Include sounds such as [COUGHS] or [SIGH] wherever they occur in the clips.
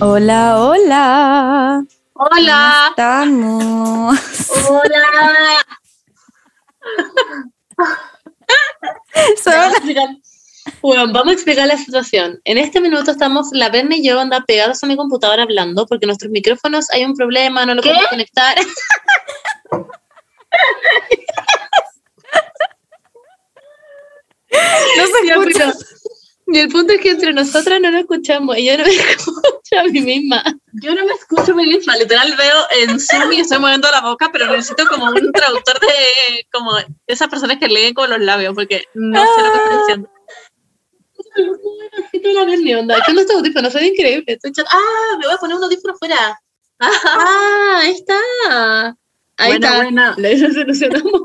Hola, hola. Hola. Estamos. Hola. [LAUGHS] Son- Bueno, vamos a explicar la situación. En este minuto estamos, la Berna y yo anda pegados a mi computadora hablando porque nuestros micrófonos hay un problema, no lo podemos conectar. [LAUGHS] No se escucha. Y el punto es que entre nosotras no nos escuchamos y yo no me [LAUGHS] escucho a mí misma. Yo no me escucho muy bien, literal veo en Zoom y estoy moviendo la boca, pero necesito como un traductor de como esas personas que leen con los labios, porque no sé lo que estoy diciendo. Berni, onda. ¿Qué onda estos audífonos? Son increíbles. Estoy Ah, me voy a poner un audífono fuera. Ah, ahí está. Ahí Buena, está. buena. La solucionamos.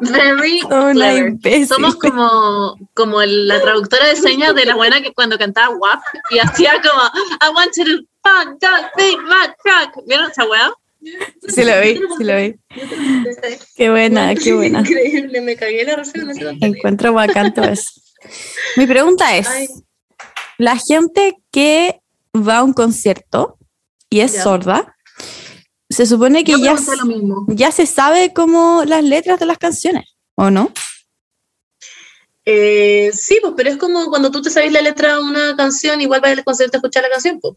Very [LAUGHS] clever. Somos como, como la traductora de señas de la buena que cuando cantaba WAP y hacía como I want to do fun, dog, big, mad, truck. ¿Vieron esa weá? Sí lo vi, sí lo vi. Qué buena, qué buena. [LAUGHS] Increíble, me cagué la risa ese contenido. Encuentro bacán todo eso. Mi pregunta es, Ay. la gente que va a un concierto y es Ya. sorda, se supone que ya, pregunté lo mismo. ya se sabe como las letras de las canciones, ¿o no? Eh, sí, pues, pero es como cuando tú te sabes la letra de una canción, igual vas al concierto a escuchar la canción, pues.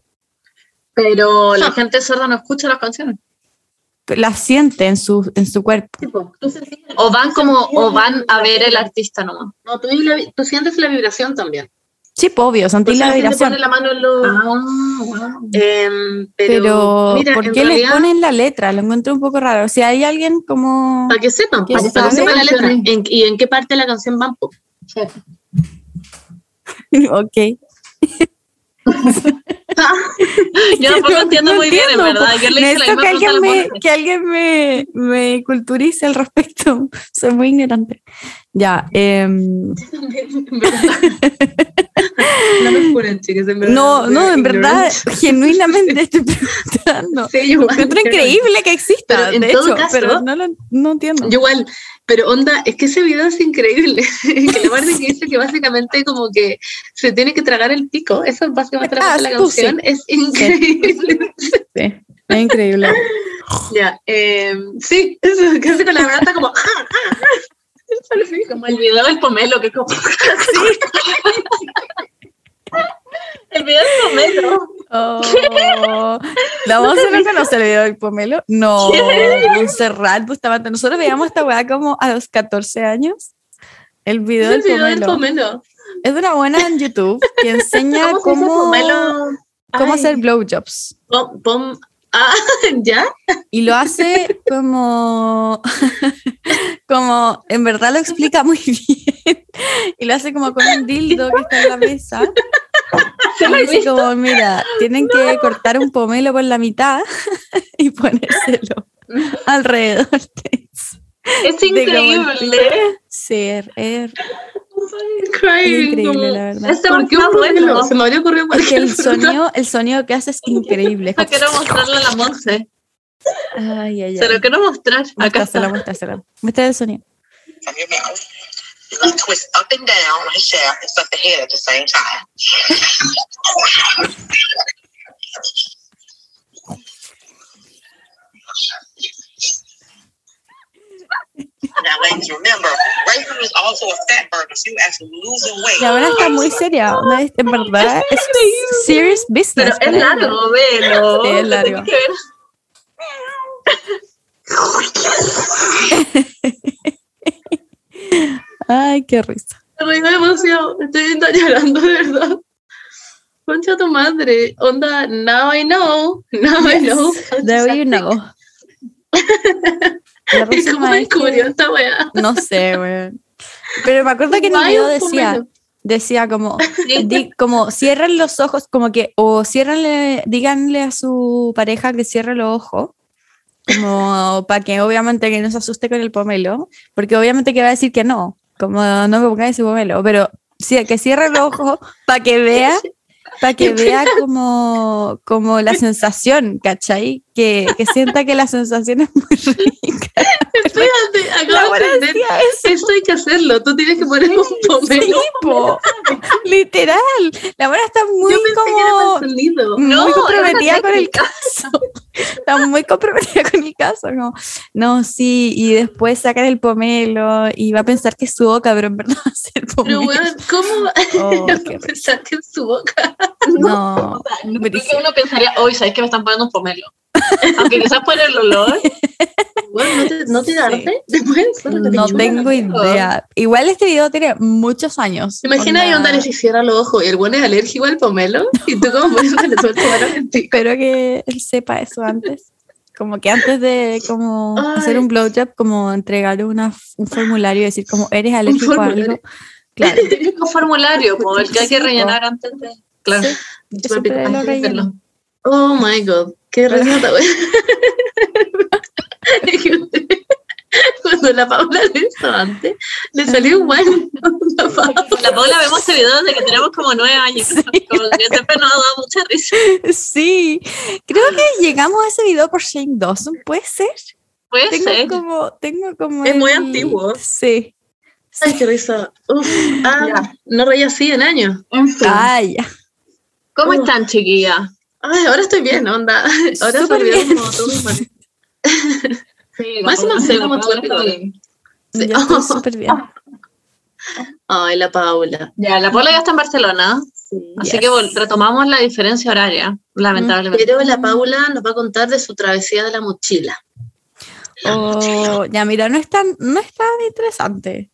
Pero la Ah. gente sorda no escucha las canciones. Las siente en su, en su cuerpo. Sí, pues, tú O van como, o van a ver el artista nomás. No, tú, tú sientes la vibración también. Sí, pues, obvio, sentí Por la eso gente vibración. pone la mano en los... Ah, Pero, pero, mira, ¿por qué les realidad, ponen la letra? Lo encuentro un poco raro. Si hay alguien como... Para que sepan, ¿Qué para, para que sepan la letra. En- y en qué parte de la canción van, [LAUGHS] ok. [LAUGHS] Yo tampoco No- entiendo no muy bien, en verdad. Yo le hice la Necesito misma que alguien, me, que alguien me, me culturice al respecto. [LAUGHS] Soy muy ignorante. Ya. em, [LAUGHS] no me chicas, en verdad. no, no, en verdad, genuinamente [LAUGHS] estoy preguntando. Sí, yo igual, pero- increíble que exista, Pero en de todo hecho, caso- pero no lo no entiendo. Yo igual, pero onda, es que ese video es increíble. [LAUGHS] que la parte que dice que básicamente como que se tiene que tragar el pico, eso es básicamente Ah, la sí. canción, es increíble. Sí, es increíble. ya, eh, sí, eso, que hace con la garganta como... [LAUGHS] Como el video del pomelo, que como. [LAUGHS] el video del pomelo. Oh, ¿La voz no conoce el video del pomelo? No, Montserrat Bustamante. Nosotros veíamos esta weá como a los 14 años. El video el del video del pomelo. pomelo. Es una buena en YouTube que enseña [LAUGHS] ¿Cómo cómo, pomelo? cómo hacer blowjobs. pom- pom- ah, [LAUGHS] ¿ya? Y lo hace como, [LAUGHS] como, en verdad lo explica muy [LAUGHS] bien. Y lo hace como con un dildo que está en la mesa. Y dice como, mira, tienen que cortar un pomelo por la mitad y ponérselo alrededor de eso. Es De como increíble. Sí, es, es increíble, la verdad. Este ¿Por qué está un pomelo? bueno. Se me habría ocurrido Es que el sonido, el sonido que hace es [LAUGHS] increíble. Como- Quiero mostrarle a la Monse. Ay, ay, Se lo quiero mostrar. Acá Muéstrasela, está. muéstrasela. Muestra el sonido. from your mouth. You're going to twist up and down on the shaft and suck the head at the same time. [LAUGHS] Now, ladies, remember, Rachel is also a fat so you actually losing weight. Y ahora está muy seria. ¿no? Es- En verdad, [LAUGHS] es serious business. Pero es largo, velo. Sí, es largo. Ay, qué risa. Me reí demasiado. Estoy llorando, de verdad. Concha tu madre. Onda, now I know. Now I know. There you know. [LAUGHS] La [LAUGHS] ¿Y próxima cómo descubrió que- esta weá? No sé, weón. Pero me acuerdo que en el video decía, decía como, di- como cierran los ojos, como que, o ciérranle, díganle a su pareja que cierre los ojos, como [LAUGHS] para que obviamente que no se asuste con el pomelo, porque obviamente que va a decir que no, como no me pongáis ese pomelo, pero sí, que cierre los ojos para que vea, para que [LAUGHS] vea como, como la sensación, ¿cachai? Que, que sienta que la sensación es muy rica. Espérate, acabo de entender. eso. Esto hay que hacerlo. Tú tienes que poner un pomelo. po. literal. La buena está muy Yo pensé que era como sonido. muy No, comprometida con el caso. Está muy comprometida con el caso. como, no, sí, y después sacan el pomelo y va a pensar que es su boca, pero en verdad va a ser Pero, pomelo. weón, ¿cómo [LAUGHS] Oh, [LAUGHS] vas qué a pensar que en su boca? no, [LAUGHS] brígido. que uno pensaría, hoy sabes que me están poniendo un pomelo. [LAUGHS] Aunque quizás por el olor. [LAUGHS] Bueno, ¿no te, no te Sí. arde? Después, te no tengo idea. Igual este video tiene muchos años. ¿Te imaginas ahí Onda- le cierra los ojos y el buen es alérgico al pomelo? Y tú como [LAUGHS] en ti. Espero que él sepa eso antes. Como que antes de como Ay. hacer un blowjob, como entregar una, un formulario y decir como eres alérgico a algo. Claro. El típico formulario, como el que hay que Sí, rellenar antes de... Claro. Sí, yo siempre Antes lo de relleno. Oh my god, qué relleno güey. [LAUGHS] Cuando la Paula lo hizo antes, le salió igual. La Paula, la Paula vemos ese video desde que tenemos como nueve años. Como que siempre nos ha dado mucha risa. Sí, creo que llegamos a ese video por Shane Dawson, ¿puede ser? Puede Tengo ser. como, tengo como Es muy antiguo. Sí. Ay, qué risa. Uf, ah, no reía así en años. Ah, ya. ¿Cómo Oh. están, chiquillas? Ay, ahora estoy bien, onda. [LAUGHS] Ahora olvidó bien. como todo mi mal. Sí, [LAUGHS] Más o menos sé cómo tú. Sí. Estoy [LAUGHS] súper bien. Ay, la Paula. Ya, la Paula ya está en Barcelona, así Yes. que retomamos la diferencia horaria, lamentablemente. Pero la Paula nos va a contar de su travesía de la mochila. Oh, ya, mira, no es tan, no es tan interesante.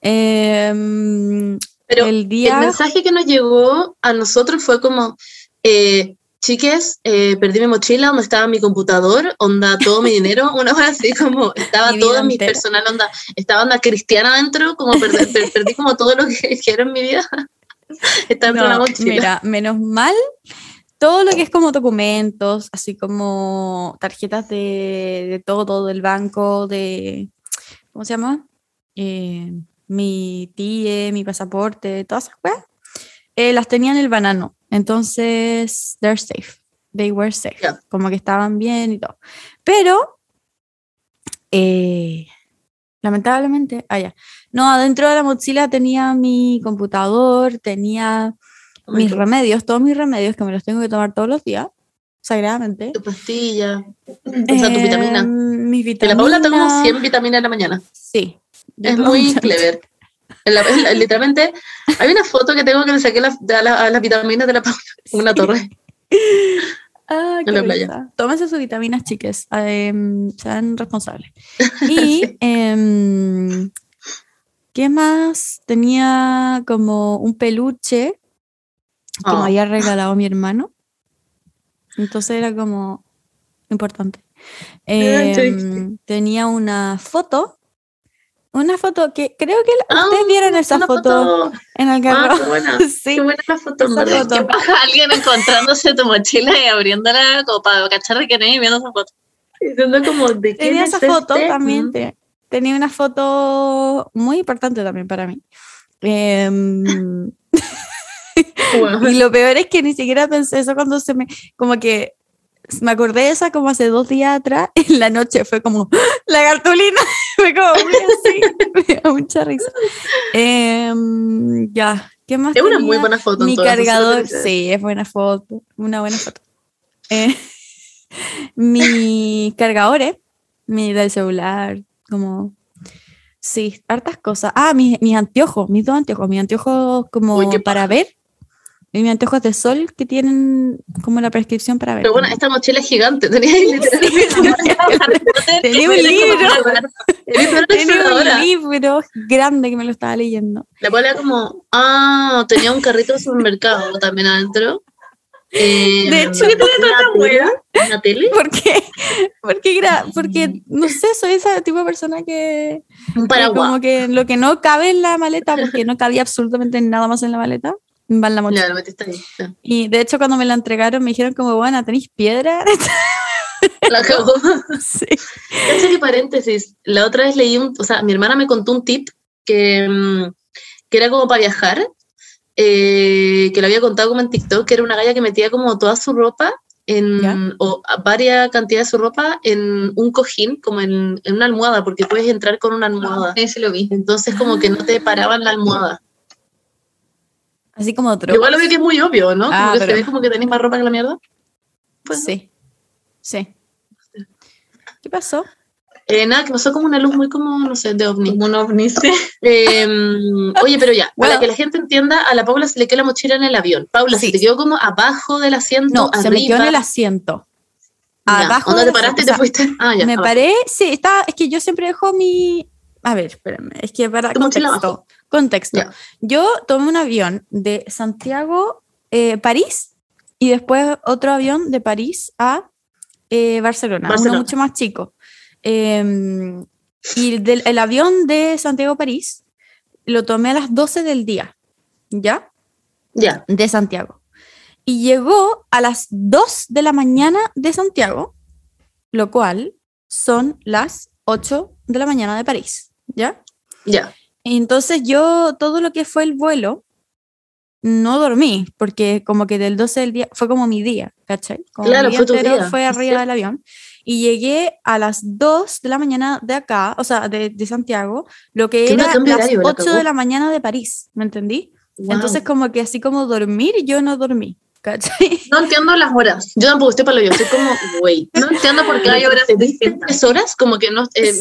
Em, Pero el el día. mensaje que nos llegó a nosotros fue como, eh, chiques, eh, perdí mi mochila, donde estaba mi computador, onda todo mi dinero, [LAUGHS] una hora así como estaba Mi todo mi entera. personal, onda, estaba onda cristiana adentro, como perdí, per- perdí como todo lo que [LAUGHS] quiero en mi vida. [LAUGHS] La No, mochila. mira, menos mal, todo lo que es como documentos, así como tarjetas de, de todo, del banco, de, ¿cómo se llama? Eh, mi TIE, mi pasaporte, todas esas cosas, eh, las tenía en el banano. Entonces, they're safe. They were safe. Como que estaban bien y todo. Pero, eh, lamentablemente, ah, ya. No, adentro de la mochila tenía mi computador, tenía Oh mis remedios, todos mis remedios que me los tengo que tomar todos los días, sagradamente. Tu pastilla, o sea, tu Eh, vitamina. Mis Que vitaminas. la Paula toma 100 vitaminas en la mañana. Sí. Es muy clever. En la- en la- literalmente, hay una foto que tengo que le saqué la- a, la- a las vitaminas de la Paula, [LAUGHS] una torre. Ah, en la playa. Tómense sus vitaminas, chiques. em, sean responsables. [LAUGHS] Y, em, ¿qué más? Tenía como un peluche que Oh. me había regalado mi hermano. Entonces era como importante. Em, tenía una foto. Una foto que creo que la- Ah, ustedes vieron esa una foto, en el Ah, carro. qué buena. [LAUGHS] sí. Qué buena la foto, en Esa verdad. foto. ¿Qué pasa alguien encontrándose tu mochila y abriéndola como para cachar de quién es y viendo esa foto? Diciendo como de quién Tenía es esa foto este? también. Mm. te- Tenía una foto muy importante también para mí. Em, [LAUGHS] y lo peor es que ni siquiera pensé eso cuando se me. Como que me acordé de esa como hace dos días atrás. [LAUGHS] En la noche fue como ¡Ah! la cartulina. [LAUGHS] fue como muy así. [LAUGHS] me dio mucha risa. Em, ya. ¿Qué más? Es una muy buena foto. Mi cargador, sí, es buena foto, una buena foto. Eh, mis cargadores, mi del celular, como, sí, hartas cosas. Ah, mis, mis anteojos, mis dos anteojos, mis anteojos como Uy, para ver, y mis anteojos de sol que tienen como la prescripción para ver. Pero bueno, esta mochila es gigante. Tenía literalmente. [LAUGHS] Tenía un libro, Tenía un libro grande que me lo estaba leyendo. La Paula como, ah, tenía un carrito de supermercado también adentro. Eh, De hecho, ¿qué tiene tanta hueá? ¿Una tele? ¿Por qué? Porque, porque, no sé, soy esa tipo de persona que, que como que lo que no cabe en la maleta, porque no cabía absolutamente nada más en la maleta, va en la mochila. Lo metiste ahí. Y de hecho cuando me la entregaron me dijeron como, bueno, ¿tenéis piedra? [LAUGHS] La cagó. [LAUGHS] sí. Cacha que paréntesis, la otra vez leí un, o sea, mi hermana me contó un tip que, mm, que era como para viajar, eh, que lo había contado como en TikTok, que era una galla que metía como toda su ropa en, ¿Ya? o varias cantidades de su ropa en un cojín, como en, en una almohada, porque puedes entrar con una almohada. Ese lo vi. Entonces como que no te paraban la almohada. Así como otro. Igual lo veo que es muy obvio, ¿no? Como Ah, que se ve como que tenéis más ropa que la mierda. Pues, Sí. Sí. ¿Qué pasó? Eh, nada, que pasó como una luz muy como, no sé, de ovni. Como un ovni, sí. Eh, oye, pero ya, Bueno. [LAUGHS] para que la gente entienda, a la Paula se le quedó la mochila en el avión. Paula, Sí. se te quedó como abajo del asiento, No, se me quedó en el asiento. Ya, Abajo ¿Dónde del te paraste y te fuiste? Ah, ya. me abajo. paré, sí, está, es que yo siempre dejo mi... A ver, espérame, es que para contexto. Contexto. Yo tomé un avión de Santiago, eh, París, y después otro avión de París a eh, Barcelona, Barcelona. uno mucho más chico. Eh, y del, el avión de Santiago-París lo tomé a las 12 del día, ¿ya? Ya, de Santiago. Y llegó a las 2 de la mañana de Santiago, lo cual son las 8 de la mañana de París, ¿ya? ya. Entonces yo todo lo que fue el vuelo, no dormí, porque como que del 12 del día fue como mi día, ¿cachai? Como Claro, mi día fue día, fue arriba del avión. Y llegué a las 2 de la mañana de acá, o sea, de, de Santiago, lo que era cambio las horario, la 8 cagó. de la mañana de París, ¿me entendí? Wow. Entonces como que así como dormir, yo no dormí, ¿cachai? [LAUGHS] No entiendo las horas. Yo tampoco estoy para lo yo. Estoy como, wait. No entiendo por qué [LAUGHS] hay horas distintas. ¿Tres horas? Como que no. eh,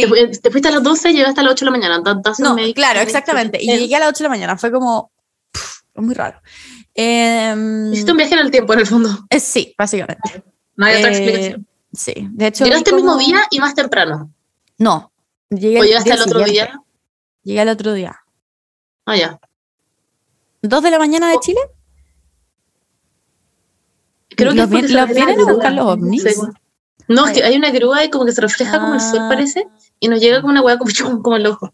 sí. te, fu- te fuiste a las 12 y llegaste a las 8 de la mañana. That doesn't No, claro, exactamente. Y Eh, llegué a las 8 de la mañana, fue como pff, muy raro. Em, Hiciste un viaje en el tiempo, en el fondo. eh, sí, básicamente. No hay otra Eh, explicación. Sí, de hecho. ¿Llegaste el vi mismo día y más temprano? No, llegué ¿O el llegaste al otro siguiente. día? Llegué al otro día. Ah, ya. ¿Dos de la mañana de Oh, Chile? Creo que ¿Los refleja vienen a buscar los ovnis? Sí. No, es que hay una grúa y como que se refleja como el sol, Ah. parece, y nos llega como una hueá como, [LAUGHS] chum, como el ojo.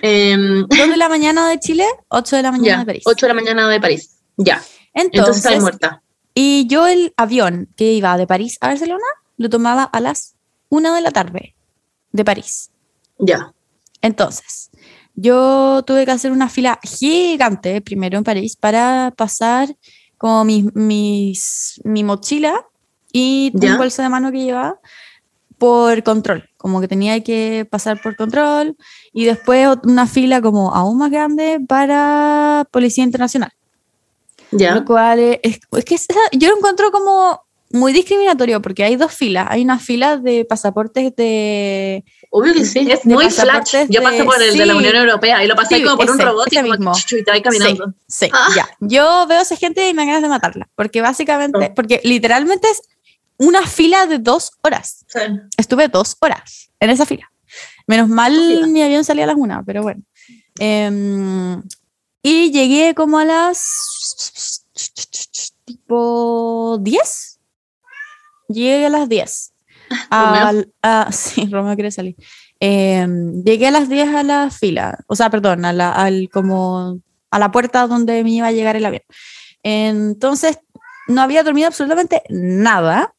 Em, ¿Dos de la mañana de Chile? Ocho de la mañana ya, de París. 8 de la mañana de París. Ya, entonces Entonces, muerta. y yo el avión que iba de París a Barcelona lo tomaba a las una de la tarde de París. Ya, Entonces, yo tuve que hacer una fila gigante primero en París para pasar como mis, mis- mi mochila y un bolso de mano que llevaba por control, como que tenía que pasar por control y después una fila como aún más grande para Policía Internacional, ya. lo cual es, es- que esa- yo lo encuentro como muy discriminatorio porque hay dos filas, hay una fila de pasaportes de Obvio que sí. Es muy flash. Yo pasé por el de la sí. Unión Europea y lo pasé Sí, como por un ese, robot y como mismo. y te vas caminando. Sí, Ah. ya. Yo veo a esa gente y me dan ganas de matarla. Porque básicamente, Oh. porque literalmente es una fila de dos horas. Sí. Estuve dos horas en esa fila. Menos mal mi avión salía a las una, pero bueno. Em, y llegué como a las tipo 10. Llegué a las 10. Romeo. Al- a- sí, [LAUGHS] Romeo quiere salir. Em, llegué a las 10 a la fila, o sea, perdón, a la, al, como, a la puerta donde me iba a llegar el avión. Entonces, no había dormido absolutamente nada.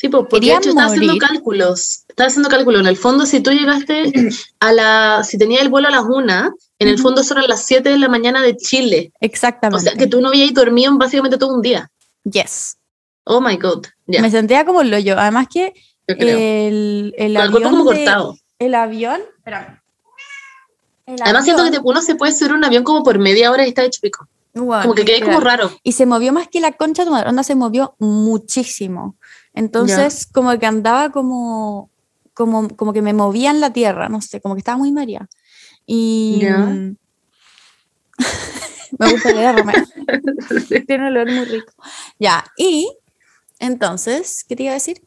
Sí, pues, porque de hecho estaba haciendo cálculos. Estaba haciendo cálculos. En el fondo, si tú llegaste a la. Si tenías el vuelo a las una, en el fondo son las 7 de la mañana de Chile. O Exactamente. sea, que tú no habías dormido en básicamente todo un día. Yes. Oh my god. Me sentía como el hoyo. Además que el, el Con el avión como de- cortado. el avión, espérame. El Además, siento que avión- uno se puede subir un avión como por media hora y está hecho pico. Bueno, Como que quedé como raro. Y se movió más que la concha de tu madre. Onda se movió muchísimo. Entonces, como que andaba como, como, como que me movía en la tierra, no sé, como que estaba muy mareada. Y mm, [LAUGHS] me gusta leer Romeo. [LAUGHS] Tiene un olor muy rico. Ya, y entonces, ¿qué te iba a decir?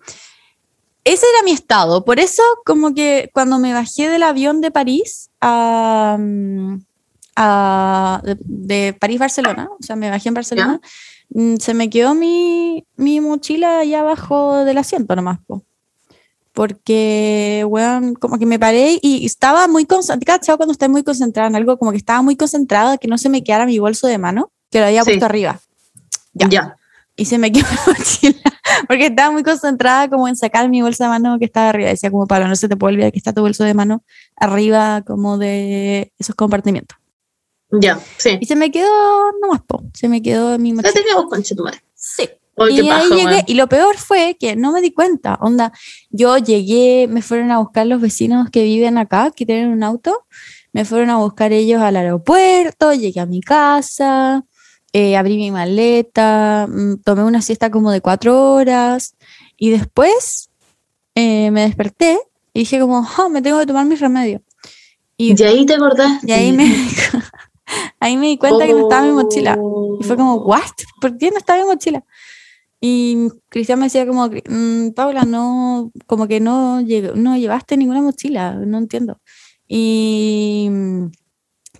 Ese era mi estado. Por eso, como que cuando me bajé del avión de París a, mm, a- de, de París-Barcelona, o sea, me bajé en Barcelona, mm, se me quedó mi, mi mochila allá abajo del asiento nomás. po. Porque, weón, como que me paré y estaba muy concentrada, ¿cachai? Cuando estoy muy concentrada en algo, como que estaba muy concentrada que no se me quedara mi bolso de mano, que lo había Sí. puesto arriba. Ya. Ya. Y se me quedó la mochila, [LAUGHS] porque estaba muy concentrada como en sacar mi bolsa de mano que estaba arriba. Decía como, Pablo, no se te puede olvidar que está tu bolso de mano arriba como de esos compartimientos. Ya. Sí. Y se me quedó nomás, po, se me quedó mi Ya mochila. te quedas concha tu madre. Sí. Y ahí paja, llegué, y lo peor fue que no me di cuenta, onda, yo llegué, me fueron a buscar los vecinos que viven acá, que tienen un auto, me fueron a buscar ellos al aeropuerto, llegué a mi casa, eh, abrí mi maleta, mm, tomé una siesta como de cuatro horas, y después eh, me desperté y dije como, "Ah, me tengo que tomar mi remedio. Y, Y ahí te acordás. y ahí, me, [LAUGHS] ahí me di cuenta que no estaba mi mochila. Y fue como, ¿what? ¿Por qué no estaba mi mochila? Y Cristian me decía como, "Mm, Paula, no, como que no, no llevaste ninguna mochila, no entiendo. Y mm,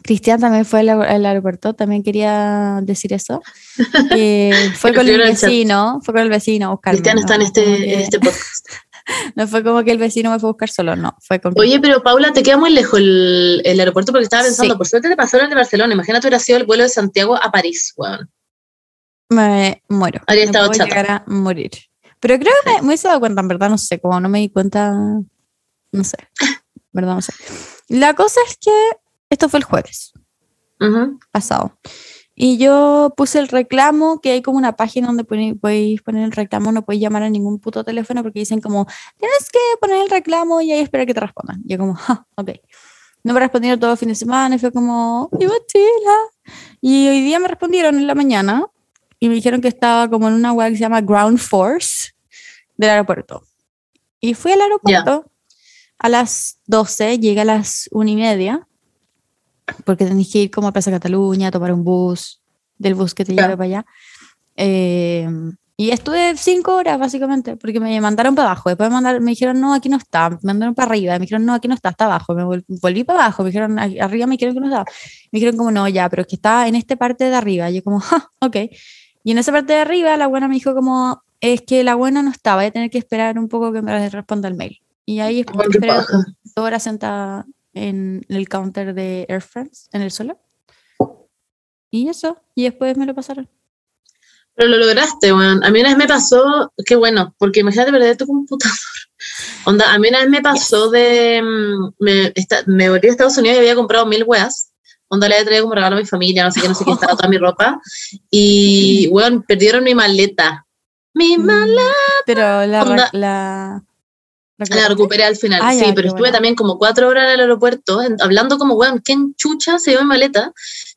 Cristian también fue al, al aeropuerto, también quería decir eso. [LAUGHS] que fue con el vecino, fue con el vecino. Cristian está en este, en este podcast. [LAUGHS] no fue como que el vecino me fue a buscar solo, no, fue con Oye, pero Paula, te queda muy lejos el, el aeropuerto porque estaba pensando, Sí. por suerte te pasaron el de Barcelona. Imagínate hubiera sido el vuelo de Santiago a París, weón. me muero. Habría me estado puedo chata. a morir. Pero creo que me, me hubiese dado cuenta, en verdad, no sé, como no me di cuenta, no sé, verdad no sé. La cosa es que esto fue el jueves pasado. Y yo puse el reclamo, que hay como una página donde pone- podéis poner el reclamo, no podéis llamar a ningún puto teléfono porque dicen como, tienes que poner el reclamo y ahí espera que te respondan. Y yo como, "Ja, ok. No me respondieron todo el fin de semana y fue como, mi mochila. Y hoy día me respondieron en la mañana y me dijeron que estaba como en una web que se llama Ground Force del aeropuerto. Y fui al aeropuerto a las 12, llegué a las 1 y media, porque tenéis que ir como a Plaza Cataluña, a tomar un bus, del bus que te Ya. lleva para allá. Eh, y estuve cinco horas básicamente, porque me mandaron para abajo. Después me, mandaron, me dijeron, no, aquí no está. Me mandaron para arriba. Me dijeron, no, aquí no está, está abajo. Me vol- volví para abajo. Me dijeron, "Aquí- arriba me dijeron que no estaba. Me dijeron, como, no, ya, pero es que está en esta parte de arriba. Y yo, como, ja, ok. Y en esa parte de arriba, la buena me dijo, como, es que la buena no estaba. Voy a tener que esperar un poco que me responda el mail. Y ahí esperé dos horas sentada en el counter de Air France, en el suelo. Y eso, y después me lo pasaron. Pero lo lograste, weón. A mí una vez me pasó, qué bueno, porque imagínate perder tu computador. [LAUGHS] Onda, a mí una vez me pasó de. mm, Me, esta- me volví a Estados Unidos y había comprado mil weas. Onda le había traído como regalo a mi familia, no sé qué, no sé qué, estaba toda mi ropa. [LAUGHS] Y, weón, perdieron mi maleta. Mi maleta. Pero la... Onda- la, La recuperé al final, Ah, sí, ya, pero estuve bueno. también como cuatro horas en el aeropuerto en- hablando como, weón, ¿quién chucha se llevó mi maleta?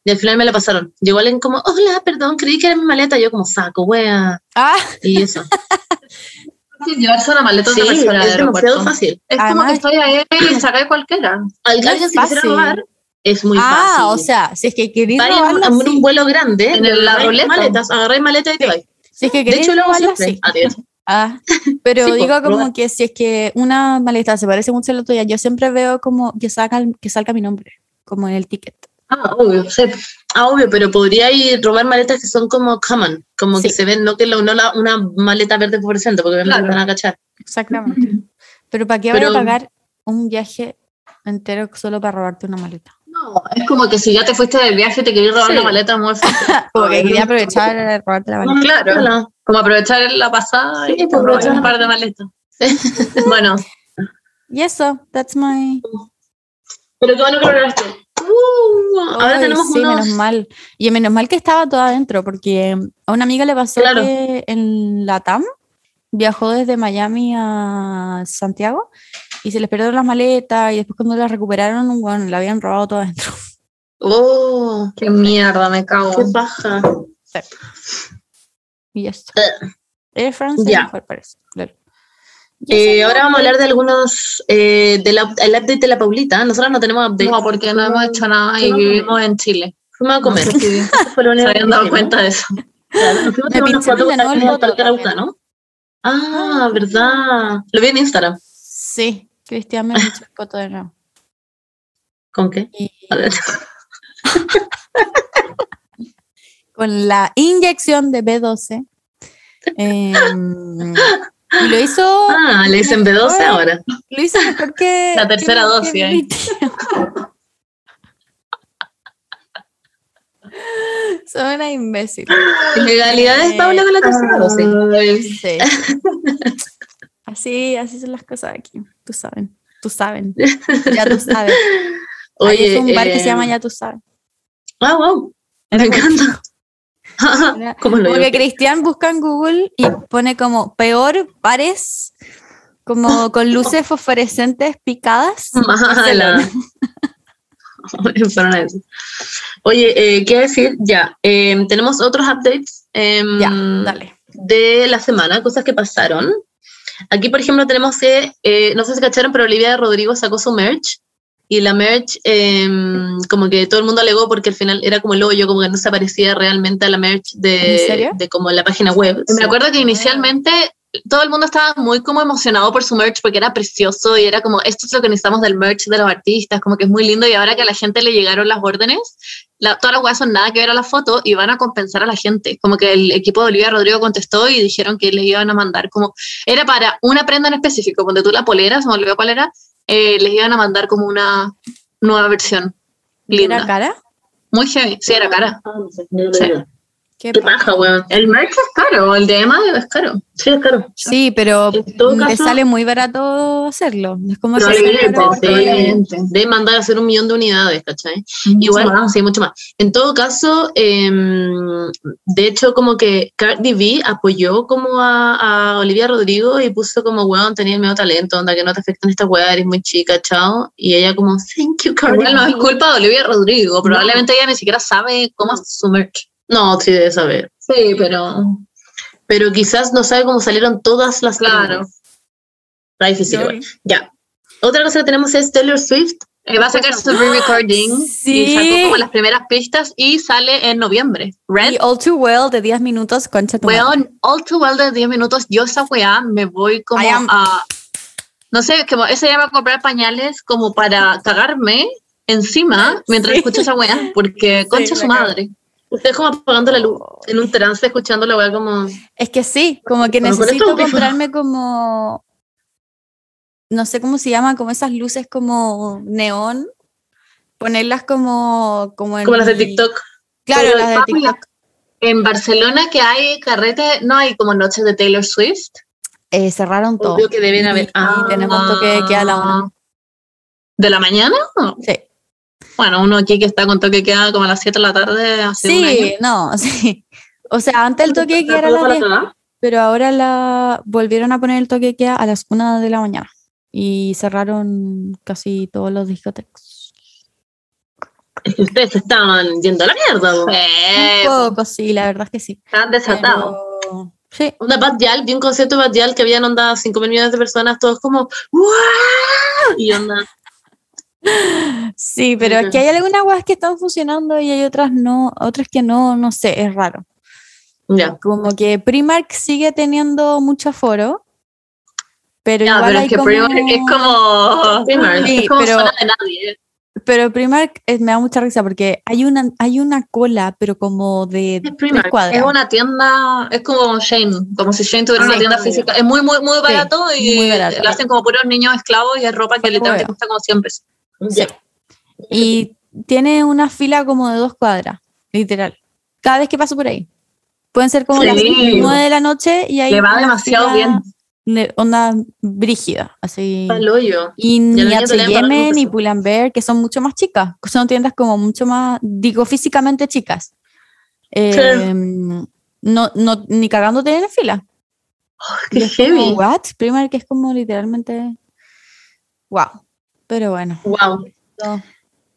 Y al final me la pasaron. Llegó alguien como, hola, perdón, creí que era mi maleta. Yo como, saco, wea. Ah, Y eso. [LAUGHS] llevarse una maleta sí, de una persona es demasiado fácil. Es como Además- que estoy ahí y sacáis cualquiera. Al- No alguien se quisiera robar, es muy ah, fácil. o sea, si es que queréis robarla, en un sí. vuelo grande, En el- la ruleta. maletas, agarráis maleta y te Sí. vais. Si es que De queréis hecho, lo hago siempre. sí. Adiós. Ah, [LAUGHS] pero Sí, digo como que si es que una maleta se parece mucho a la tuya, yo siempre veo como que salga, que salga mi nombre, como en el ticket. Ah, obvio, sí. Ah, obvio, pero podría ir robar maletas que son como common, como que se ven, no que lo- no la- una maleta verde fluorescente, porque Claro. van a cachar. Exactamente. Pero ¿para qué Pero- voy a pagar un viaje entero solo para robarte una maleta? No, es como que si ya te fuiste del viaje y te querías robar Sí. una maleta muy. [LAUGHS] Como que quería aprovechar de robarte la maleta. claro. Hola. Como aprovechar la pasada Sí, y pues, aprovechar. un par de maletas. [LAUGHS] bueno, Y eso, that's my... Pero qué bueno que lo lograste. Uh, ahora Ay, tenemos sí, unos... menos mal. Y menos mal que estaba todo adentro, porque a una amiga le pasó Claro. que en la TAM viajó desde Miami a Santiago y se les perdieron las maletas y después cuando las recuperaron, bueno, la habían robado todo adentro. Oh, qué mierda, me cago. qué paja. Y esto. Air France es Eh, Ya. mejor para eso, claro. Eh, ahora vamos a hablar de algunos, eh, del el update de la Paulita. Nosotros no tenemos update. No, porque no hemos hecho nada y No. vivimos en Chile. Fuimos a comer. No [LAUGHS] fue lo único se habían dado cuenta de eso. Claro, unas fotos de nuevo. ¿no? Ah, verdad. Lo vi en Instagram. Sí, Cristian me pinchó el coto de nuevo. ¿Con qué? Y- A ver. [LAUGHS] con la inyección de B12. em, y lo hizo, Ah, le dicen B12 ahora. lo hizo mejor que. [LAUGHS] La tercera que- dosis que tío. [LAUGHS] Soy una imbécil. Ilegalidades, Eh, Paula, con la tercera dosis. Sí. Así, así son las cosas aquí. Tú saben. Tú saben. Ya tú sabes. [LAUGHS] Oye, es un bar que eh, se llama Ya tú sabes. Ah, wow. Me encanta. [LAUGHS] ¿Cómo lo Como digo? que Cristian busca en Google y pone como peor pares, como [LAUGHS] con luces fosforescentes picadas. [LAUGHS] Mala. Fueron a decir. Oye, eh, ¿qué decir? Ya, eh, tenemos otros updates em, Ya, dale. de la semana, cosas que pasaron. Aquí, por ejemplo, tenemos que, eh, no sé si cacharon, pero Olivia Rodrigo sacó su merch y la merch, em, como que todo el mundo alegó porque al final era como el hoyo, como que no se parecía realmente a la merch ¿En de, de como la página web. Me acuerdo que inicialmente todo el mundo estaba muy como emocionado por su merch porque era precioso y era como, esto es lo que necesitamos del merch de los artistas, como que es muy lindo y ahora que a la gente le llegaron las órdenes, la- todas las weas son nada que ver a la foto y van a compensar a la gente. Como que el equipo de Olivia Rodrigo contestó y dijeron que les iban a mandar como, era para una prenda en específico, donde tú la polera, se me olvidó cuál era, eh, les iban a mandar como una nueva versión. Linda. ¿Era cara? Muy heavy. Sí, era cara. Ah, no sé, no lo Sí. Qué Qué paja. weón. El merch es caro, el de Emma es caro. Sí, es caro. Sí, pero le caso- sale muy barato hacerlo. Es como Probablemente. De mandar a hacer un millón de unidades, ¿cachai? Mucho Igual, más. sí, mucho más. En todo caso, em, de hecho, como que Cardi B apoyó como a, a Olivia Rodrigo y puso como, weón, tenía el medio talento, onda, que no te afecten estas weas, eres muy chica, chao. Y ella como, thank you, Cardi Igual no es culpa de Olivia Rodrigo, probablemente ella ni siquiera sabe cómo es su merch. No, sí debe saber. Sí, pero Pero quizás no sabe cómo salieron todas las Claro. prendas. Está difícil igual. Ya. Otra cosa que tenemos es Taylor Swift. eh, va a sacar su re-recording Sí. [GASPS] y sacó como las primeras pistas y sale en noviembre. Red, Y All Too Well de 10 minutos, concha tu weón, all too well de 10 minutos, yo esa weá me voy como a, no sé, como ese día va a comprar pañales como para cagarme encima mientras Sí. escucho esa weá, porque [LAUGHS] concha la su cago. madre. Ustedes como apagando la luz en un trance, escuchando la wea como... Es que sí, como que Como necesito comprarme como, no sé cómo se llama, como esas luces como neón, ponerlas como, como en Como las de TikTok. Claro, Pero, las de TikTok. En Barcelona que hay carrete, no hay como noches de Taylor Swift. Eh, cerraron todo. Obvio que deben haber. y Ah, tenemos toque queda a la una. ¿De la mañana? Sí, Bueno, uno aquí que está con toque queda como a las 7 de la tarde hace un año. sí no, [LAUGHS] sí. O sea, antes el toque queda era a las 10, pero ahora la volvieron a poner el toque queda a las 1 de la mañana. Y cerraron casi todos los. Es que ustedes estaban yendo a la mierda. Eh, Un poco, sí, la verdad es que sí. están desatados. Pero- Sí, Onda Bad Yal, vi un concierto de Bad Yal que habían onda 5 mil millones de personas, todos como ¡Wow! Y onda, sí, pero es que hay algunas weas que están funcionando y hay otras no, otras que no, no sé, es raro. ya. Como que Primark sigue teniendo mucho aforo, pero Ya, igual pero hay es que como... Primark es como. Primark. Sí, es como pero- zona de nadie. Pero Primark eh, me da mucha risa porque hay una, hay una cola, pero como de tres Primark? Es una tienda, es como Shane, como si Shane tuviera una tienda física. Es muy, muy, muy barato y muy barato. lo hacen como puros niños esclavos y es ropa que literalmente cuesta como 100 pesos. Ya. Y tiene una fila como de dos cuadras, literal. Cada vez que paso por ahí. Pueden ser como Sí. las nueve de la noche y hay Le va demasiado bien. de onda brígida, así. Pa'l hoyo. Y ni H&M ni. Pull&Bear, que son mucho más chicas. Son tiendas como mucho más, digo, físicamente chicas. Eh, no, no, ni cagando tienen fila. Qué Y es como, heavy. what? Primark es como literalmente... Wow. Pero bueno. Wow. no.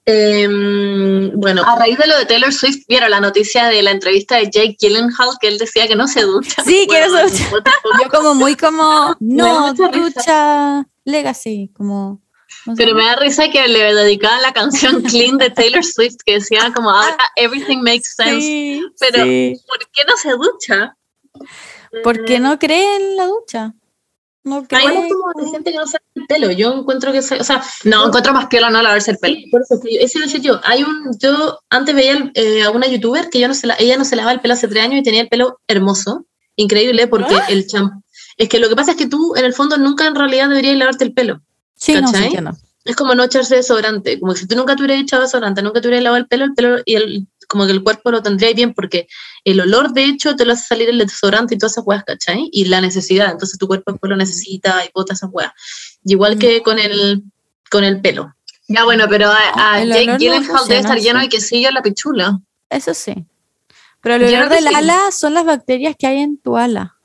Em, bueno, A raíz de lo de Taylor Swift, vieron la noticia de la entrevista de Jake Gyllenhaal que él decía que no se ducha. Sí, que no se [LAUGHS] bueno, ducha. Yo como muy como, no, ducha legacy, como... no. Pero me da risa que le dedicaban la canción Clean de Taylor Swift que decía como ahora everything makes sense. Sí, pero- sí. ¿Por qué no se ducha? Porque no cree en la ducha. No. Igual es como de gente que no sabe el pelo. Yo encuentro que, se- o sea, No, encuentro más piola no lavarse el pelo. Sí, por eso es que decir yo. Hay un, yo antes veía eh, a una youtuber que yo no se la, ella no se lavaba el pelo hace tres años y tenía el pelo hermoso, increíble, porque el champú. Es que lo que pasa es que tú, en el fondo, nunca en realidad deberías lavarte el pelo. Sí, no, sí. Es como no echarse desodorante. Como que si tú nunca te hubieras echado desodorante, nunca te hubieras lavado el pelo, el pelo y el, como que el cuerpo lo tendría bien, porque el olor, de hecho, te lo hace salir el desodorante y todas esas weas, ¿cachai? Y la necesidad. Entonces tu cuerpo después lo necesita y bota esas weas. Y igual Mm. que con el, con el pelo. Ya bueno, pero a, a Jake no Gyllenhaal debe estar lleno de quesillo en la pichula. Eso sí. Pero el olor que del sí. ala son las bacterias que hay en tu ala.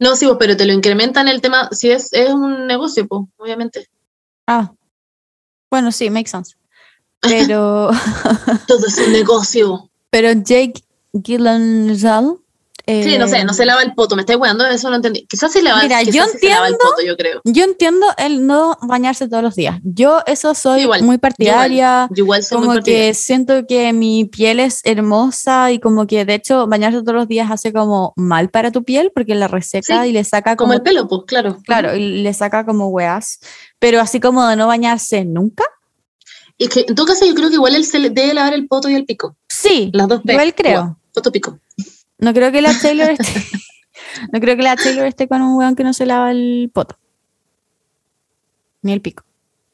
No, sí, pues, pero te lo incrementan el tema, si es, es un negocio, pues, obviamente. Ah. Bueno, sí, makes sense. Pero, [LAUGHS] [LAUGHS] Todo es un negocio. pero Jake Gyllenhaal. Sí, no sé, no se eh, lava el poto, me estáis weando, eso no entendí. Quizás sí lava, Mira, yo sí se lava el entiendo- poto, yo creo. Yo entiendo el no bañarse todos los días. Yo eso soy Igual, muy Yo partidaria. Yo igual soy muy como partidaria. que siento que mi piel es hermosa y como que de hecho bañarse todos los días hace como mal para tu piel porque la reseca Sí, y le saca Como como, el pelo, pues, claro. claro, y le saca como weas. Pero así como de no bañarse nunca. Y que en todo caso yo creo que igual él se le debe lavar el poto y el pico. Sí, Las dos veces. igual creo. Poto pico. No creo que la Taylor esté, [LAUGHS] no creo que la Taylor esté con un weón que no se lava el poto. Ni el pico.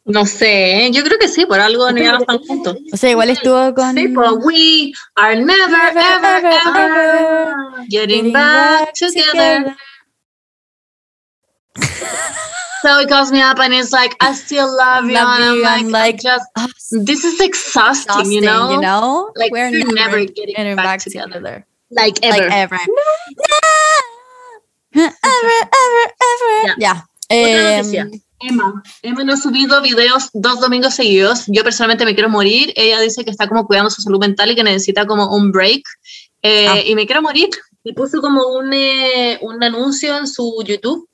No sé, yo creo que sí, por algo ni ahora están juntos. O sea, igual estuvo con Sí, pues, we are never, ever, ever getting back together. So he calls me up and he's like, I still love you. Love and you, I'm I'm like, like, just, Ah, this is exhausting, you exhausting, know? you know? Like, We're never, never getting getting back back together. together. Like ever. Like ever. No. [LAUGHS] Ever, ever, ever. Otra Em, noticia. Emma. Emma no ha subido videos dos domingos seguidos. Yo personalmente me quiero morir. Ella dice que está como cuidando su salud mental y que necesita como un break. Eh, Ah. Y me quiero morir. Y puso como un, eh, un anuncio en su YouTube.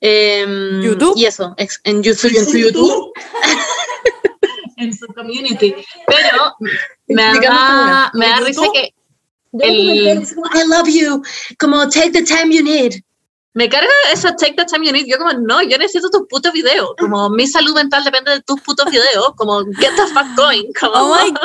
Em, ¿YouTube? Y eso, en YouTube. En su YouTube. [LAUGHS] en su community. Pero me da, me da ¿En risa que El... I love you. Como take the time you need. me carga esa take the time you need. Yo como, no, yo necesito tus putos videos. Como mi salud mental depende de tus putos videos. Como, get the fuck going. Como, Oh my [LAUGHS]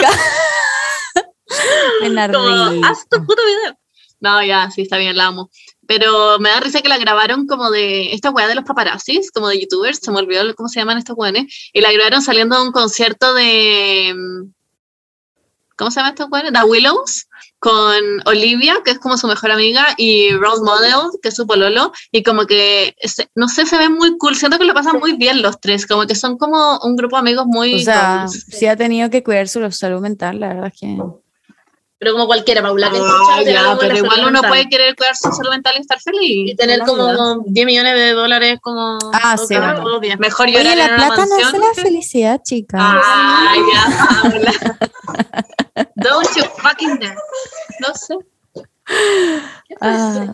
god. Como, haz tu puto video. No, ya, sí, está bien, la amo. Pero me da risa que la grabaron como de esta weá de los paparazzis, como de youtubers, se me olvidó cómo se llaman estos weones, y la grabaron saliendo de un concierto de. ¿Cómo se llama estos weones? The Willows, con Olivia, que es como su mejor amiga, y Role Model, que es su pololo, y como que, no sé, se ven muy cool, siento que lo pasan muy bien los tres, como que son como un grupo de amigos muy. O sea, sí ha tenido que cuidar su salud mental, la verdad es que. Pero como cualquiera, Paula. Que Ah, escucha, tener ya, pero igual uno mental. puede querer cuidar su salud mental y estar feliz. Y tener como vida. 10 millones de dólares como... Ah, sí, bueno. Mejor llorar Oye, en la una plata no hace la felicidad, chicas. Ay, ya, Paula. [LAUGHS] Don't you fucking dare. No sé. Ah,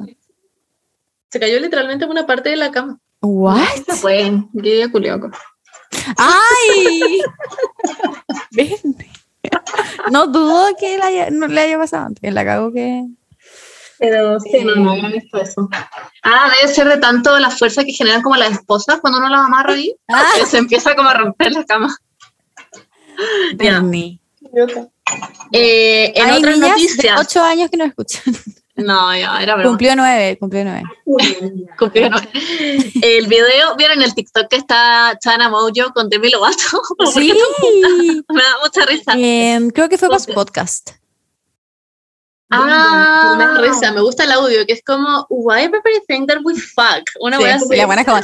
Se cayó literalmente en una parte de la cama. ¿What? No ya culioco. ¡Ay! [LAUGHS] Ven. [LAUGHS] No dudo que le haya, no le haya pasado antes. La cago que. Pero sí, no, no había visto eso. Ah, debe ser de tanto la fuerza que generan como las esposas cuando uno las amarra ahí. [LAUGHS] Ah, que se empieza como a romper la cama. Ya. Eh, en Hay otras niñas de noticias... 8 años que no escuchan. No, ya, era broma. Cumplió 9, cumplió 9. [LAUGHS] Cumplió, no. El video, ¿vieron el TikTok que está Chana Mojo con Demi Lovato? [LAUGHS] ¿Por qué Sí. [LAUGHS] Me da mucha risa. Em, creo que fue para su podcast. Ah, Ah. risa, me gusta el audio, que es como, why everybody think that we fuck? Una Sí, así. la buena es como.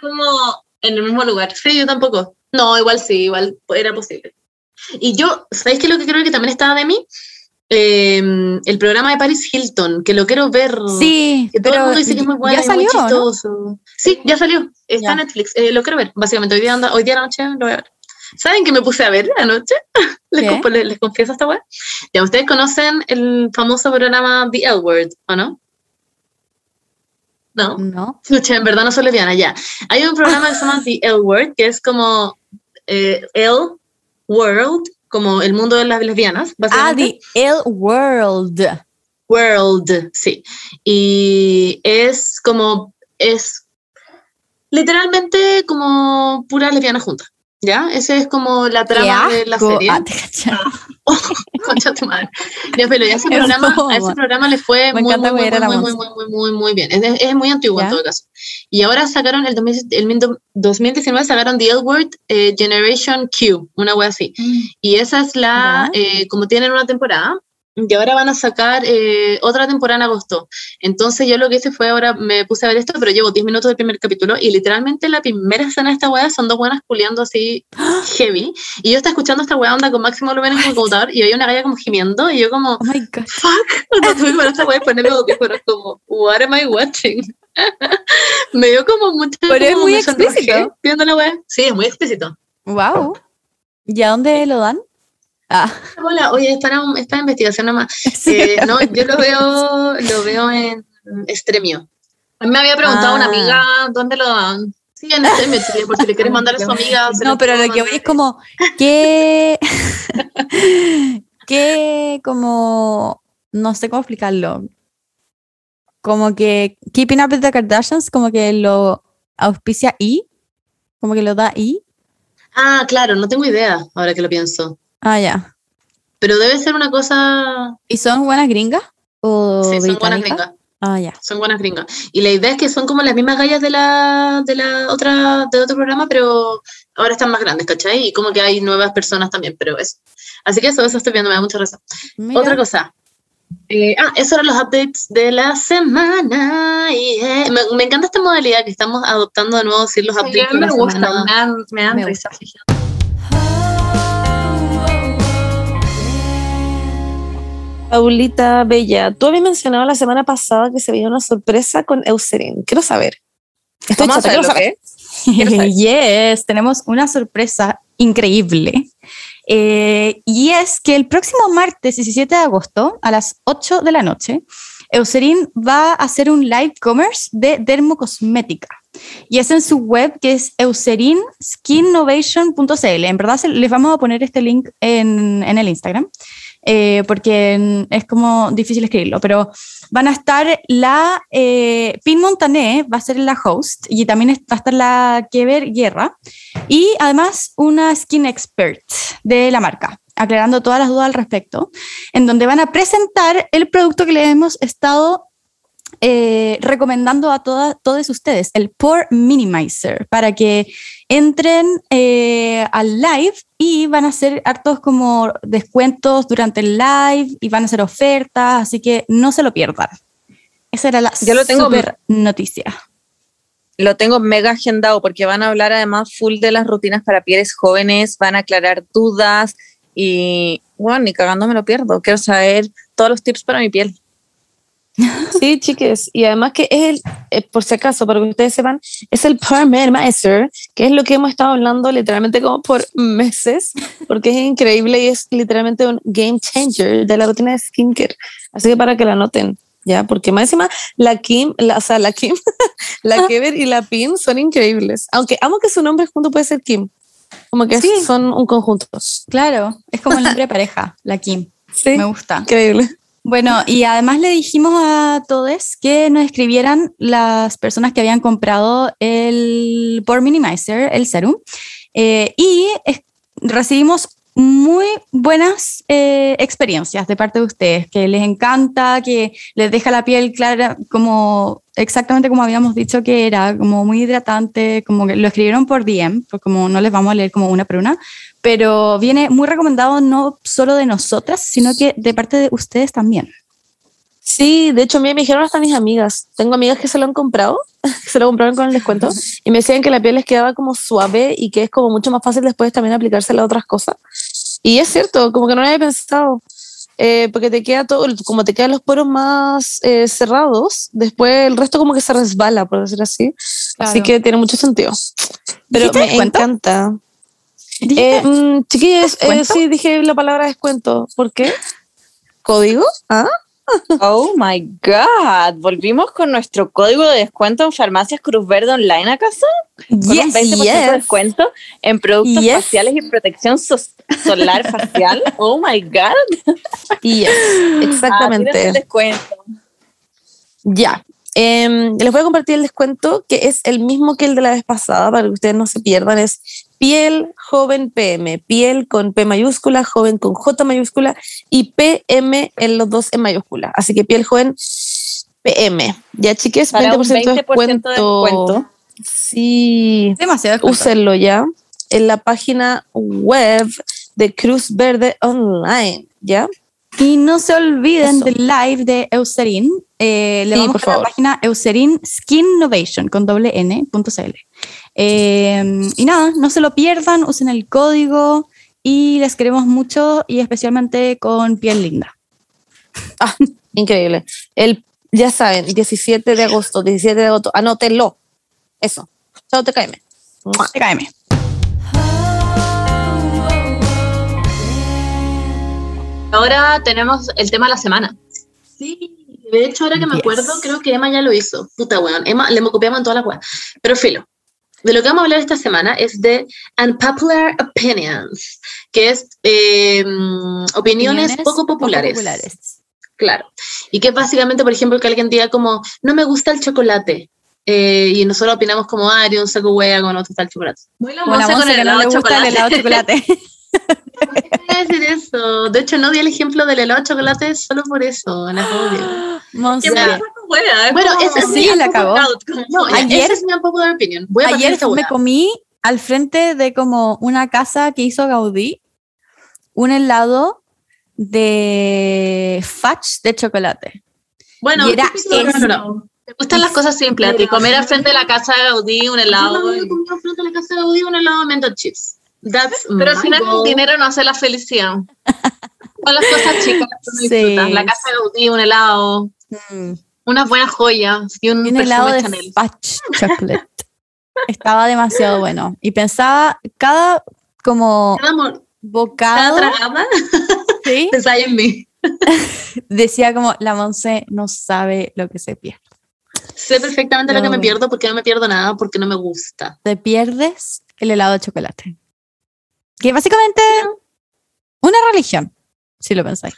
Como en el mismo lugar. Sí, yo tampoco. No, igual sí, igual era posible. Y yo, ¿sabéis qué es lo que creo que también estaba de mí? Eh, el programa de Paris Hilton, que lo quiero ver. Sí, Que todo el mundo dice que es muy bueno ya muy salió, ¿no? chistoso. Sí, ya salió. Está en Netflix. Eh, lo quiero ver, básicamente. Hoy día, anda- hoy día noche lo voy a ver. ¿Saben que me puse a ver anoche? [LAUGHS] les, les, les confieso esta weá. Ya, ustedes conocen el famoso programa The L Word, ¿o no? No. No. Escucha, en verdad no soy lesbiana, ya. Hay un programa que se llama [LAUGHS] The L Word, que es como eh, L World, como el mundo de las lesbianas, Ah, básicamente. The L World. World, sí. Y es como, es literalmente como pura lesbiana junta. ¿Ya? Esa es como la trama de la serie. Ah, te cachai. [LAUGHS] Concha tu madre. Ya, pero ya ese Es programa, a ese programa le fue muy, muy, muy, muy, muy, muy, muy, bien. Es, de- es muy antiguo en ¿Ya? todo caso. Y ahora sacaron el, 2000 el mil do- 2019 sacaron The L Word eh, Generation Q, una wea así. Y esa es la, eh, como tienen una temporada, y ahora van a sacar eh, otra temporada en agosto. Entonces yo lo que hice fue ahora, me puse a ver esto, pero llevo 10 minutos del primer capítulo y literalmente la primera escena de esta weá son dos buenas culiando así [GASPS] heavy. Y yo estaba escuchando esta weá onda con máximo volumen en el computador y había una galla como gimiendo y yo como, Oh my God. fuck, cuando tuve para esta weá y ponerme audífonos como, what am I watching? [LAUGHS] me dio como mucho... Pero es muy explícito. Viendo la weá. Sí, es muy explícito. Wow. ¿Y a dónde lo dan? Ah, Hola, oye, es para, un- es para investigación nomás. [LAUGHS] sí. Eh, no, yo lo veo, lo veo en Extremio. A mí me había preguntado una Ah. amiga dónde lo dan. Sí, en Extremio, chiquilla, por si le quieres mandar a su [LAUGHS] amiga. No, pero lo que voy es como, ¿qué, [LAUGHS] qué, como, no sé cómo explicarlo, como que Keeping Up with the Kardashians, como que lo auspicia I, como que lo da I. Ah, claro, no tengo idea ahora que lo pienso. Ah, ya. Pero debe ser una cosa. ¿Y son buenas gringas? ¿O Sí, son buenas gringas. Ah, ya. Son buenas gringas. Y la idea es que son como las mismas gallas de la, de la otra, de otro programa, pero ahora están más grandes, ¿cachai? Y como que hay nuevas personas también, pero eso. Así que eso, eso estoy viendo, me da mucha razón. Mira. Otra cosa. Eh, ah, esos eran los updates de la semana. yeah. Me, me encanta esta modalidad que estamos adoptando de nuevo, decir los updates. mí de me la gustan, semana. me dan, me dan Me risa. Paulita Bella, tú habías mencionado la semana pasada que se veía una sorpresa con Eucerin. Quiero saber. Estoy Vamos chata, quiero saber. Quiero [LAUGHS] yes, tenemos una sorpresa increíble. Eh, y es que el próximo martes 17 de agosto a las 8 de la noche, Eucerin va a hacer un live commerce de dermocosmética. Y es en su web que es eucerinskinnovation.cl. En verdad les vamos a poner este link en, en el Instagram. Eh, porque es como difícil escribirlo, pero van a estar la eh, Pin Montané, va a ser la host, y también va a estar la Kever Guerra, y además una skin expert de la marca, aclarando todas las dudas al respecto, en donde van a presentar el producto que le hemos estado eh, recomendando a todas, todos ustedes, el Pore Minimizer, para que entren eh, al live y van a hacer hartos como descuentos durante el live y van a hacer ofertas, así que no se lo pierdan. Esa era la Yo lo tengo- super noticia. Lo tengo mega agendado porque van a hablar además full de las rutinas para pieles jóvenes, van a aclarar dudas y, bueno, ni cagando me lo pierdo. Quiero saber todos los tips para mi piel. [LAUGHS] Sí, chiques. Y además que es el, eh, por si acaso, para que ustedes sepan, es el Master, que es lo que hemos estado hablando literalmente como por meses, porque es increíble y es literalmente un game changer de la rutina de skincare. Así que para que la noten, ¿ya? Porque más encima, la Kim, la, o sea, la Kim, [LAUGHS] la Kever y la Pin son increíbles. Aunque amo que su nombre junto puede ser Kim. Como que Sí. son un conjunto. Claro, es como el nombre de pareja, la Kim. Sí, Me gusta. increíble. Bueno, y además le dijimos a todos que nos escribieran las personas que habían comprado el Pore Minimizer, el serum, eh, y recibimos muy buenas eh, experiencias de parte de ustedes, que les encanta, que les deja la piel clara, como exactamente como habíamos dicho que era, como muy hidratante, como que lo escribieron por DM, pues como no les vamos a leer como una por una, pero viene muy recomendado no solo de nosotras, sino que de parte de ustedes también. Sí, de hecho a mí me dijeron hasta mis amigas. Tengo amigas que se lo han comprado, [LAUGHS] que se lo compraron con el descuento y me decían que la piel les quedaba como suave y que es como mucho más fácil después también aplicársela a otras cosas. Y es cierto, como que no lo había pensado, eh, porque te queda todo, como te quedan los poros más eh, cerrados, después el resto como que se resbala, por decir así. Así Claro. que tiene mucho sentido. Pero ¿Dijiste me descuento? encanta. Eh, mm, chiquillas, eh, sí, dije la palabra descuento. ¿Por qué? ¿Código? ¿Ah? Oh my God, volvimos con nuestro código de descuento en Farmacias Cruz Verde Online acaso. Con un Yes, 20% de yes. descuento en productos Yes. faciales y protección solar facial. Oh my God. Yes, Ah, exactamente. el descuento. Ya. Em, les voy a compartir el descuento que es el mismo que el de la vez pasada para que ustedes no se pierdan. Es piel joven PM, piel con P mayúscula, joven con J mayúscula y PM en los dos en mayúscula. Así que piel joven PM. Ya, chiques, Para 20%, un de 20% de descuento. descuento. Sí. Demasiado descuento. Úsenlo ya en la página web de Cruz Verde Online, ¿ya? Y no se olviden Eso. del live de Eucerin. Eh, le Sí, vamos por a la favor. página Eucerin Skin Innovation con doble n punto cl. Eh, y nada, no se lo pierdan, usen el código y les queremos mucho y especialmente con piel linda. Increíble. El, ya saben, 17 de agosto, 17 de agosto, anótenlo. Eso. Chao, te caeme. TKM. Ahora tenemos el tema de la semana. Sí, de hecho, ahora que me Yes. acuerdo, creo que Emma ya lo hizo. Puta weón, Emma, le copiamos en todas las weas. Pero filo, de lo que vamos a hablar esta semana es de Unpopular Opinions, que es eh, opiniones, poco populares. Claro. Y que es básicamente, por ejemplo, que alguien diga como, no me gusta el chocolate. eh, y nosotros opinamos como, ah, eres un saco con no te gusta el chocolate. Muy la con el que no helado le de gusta el chocolate. helado de chocolate. [LAUGHS] ¿Qué decir eso? De hecho, no di el ejemplo del helado de chocolate solo por eso. la odio. Qué Bueno, como- ese sí, la cagó. No, Ayer- esa es mi unpopular opinion. Voy a Ayer me comí al frente de como una casa que hizo Gaudí un helado de fudge de chocolate. Bueno, y era de. Me gustan las cosas simples, a ti. Comer al frente de la casa de Gaudí un Yo helado. no había comido frente a la casa de Gaudí un helado de chips. That's Pero my final el dinero no hace la felicidad. Son las cosas chicas que uno Sí. disfruta. La casa de Gaudí, un helado, unas buenas joyas y un, Y un helado de Chanel. chocolate. Estaba demasiado bueno. Y pensaba, cada como Cada, mor- cada bocado, tragada [LAUGHS] ¿sí? pensaba en mí. [LAUGHS] decía como, la Monse no sabe lo que se pierde. Sé perfectamente lo que me No. pierdo porque no me pierdo nada porque no me gusta. Te pierdes el helado de chocolate. Que básicamente una religión, si lo pensáis.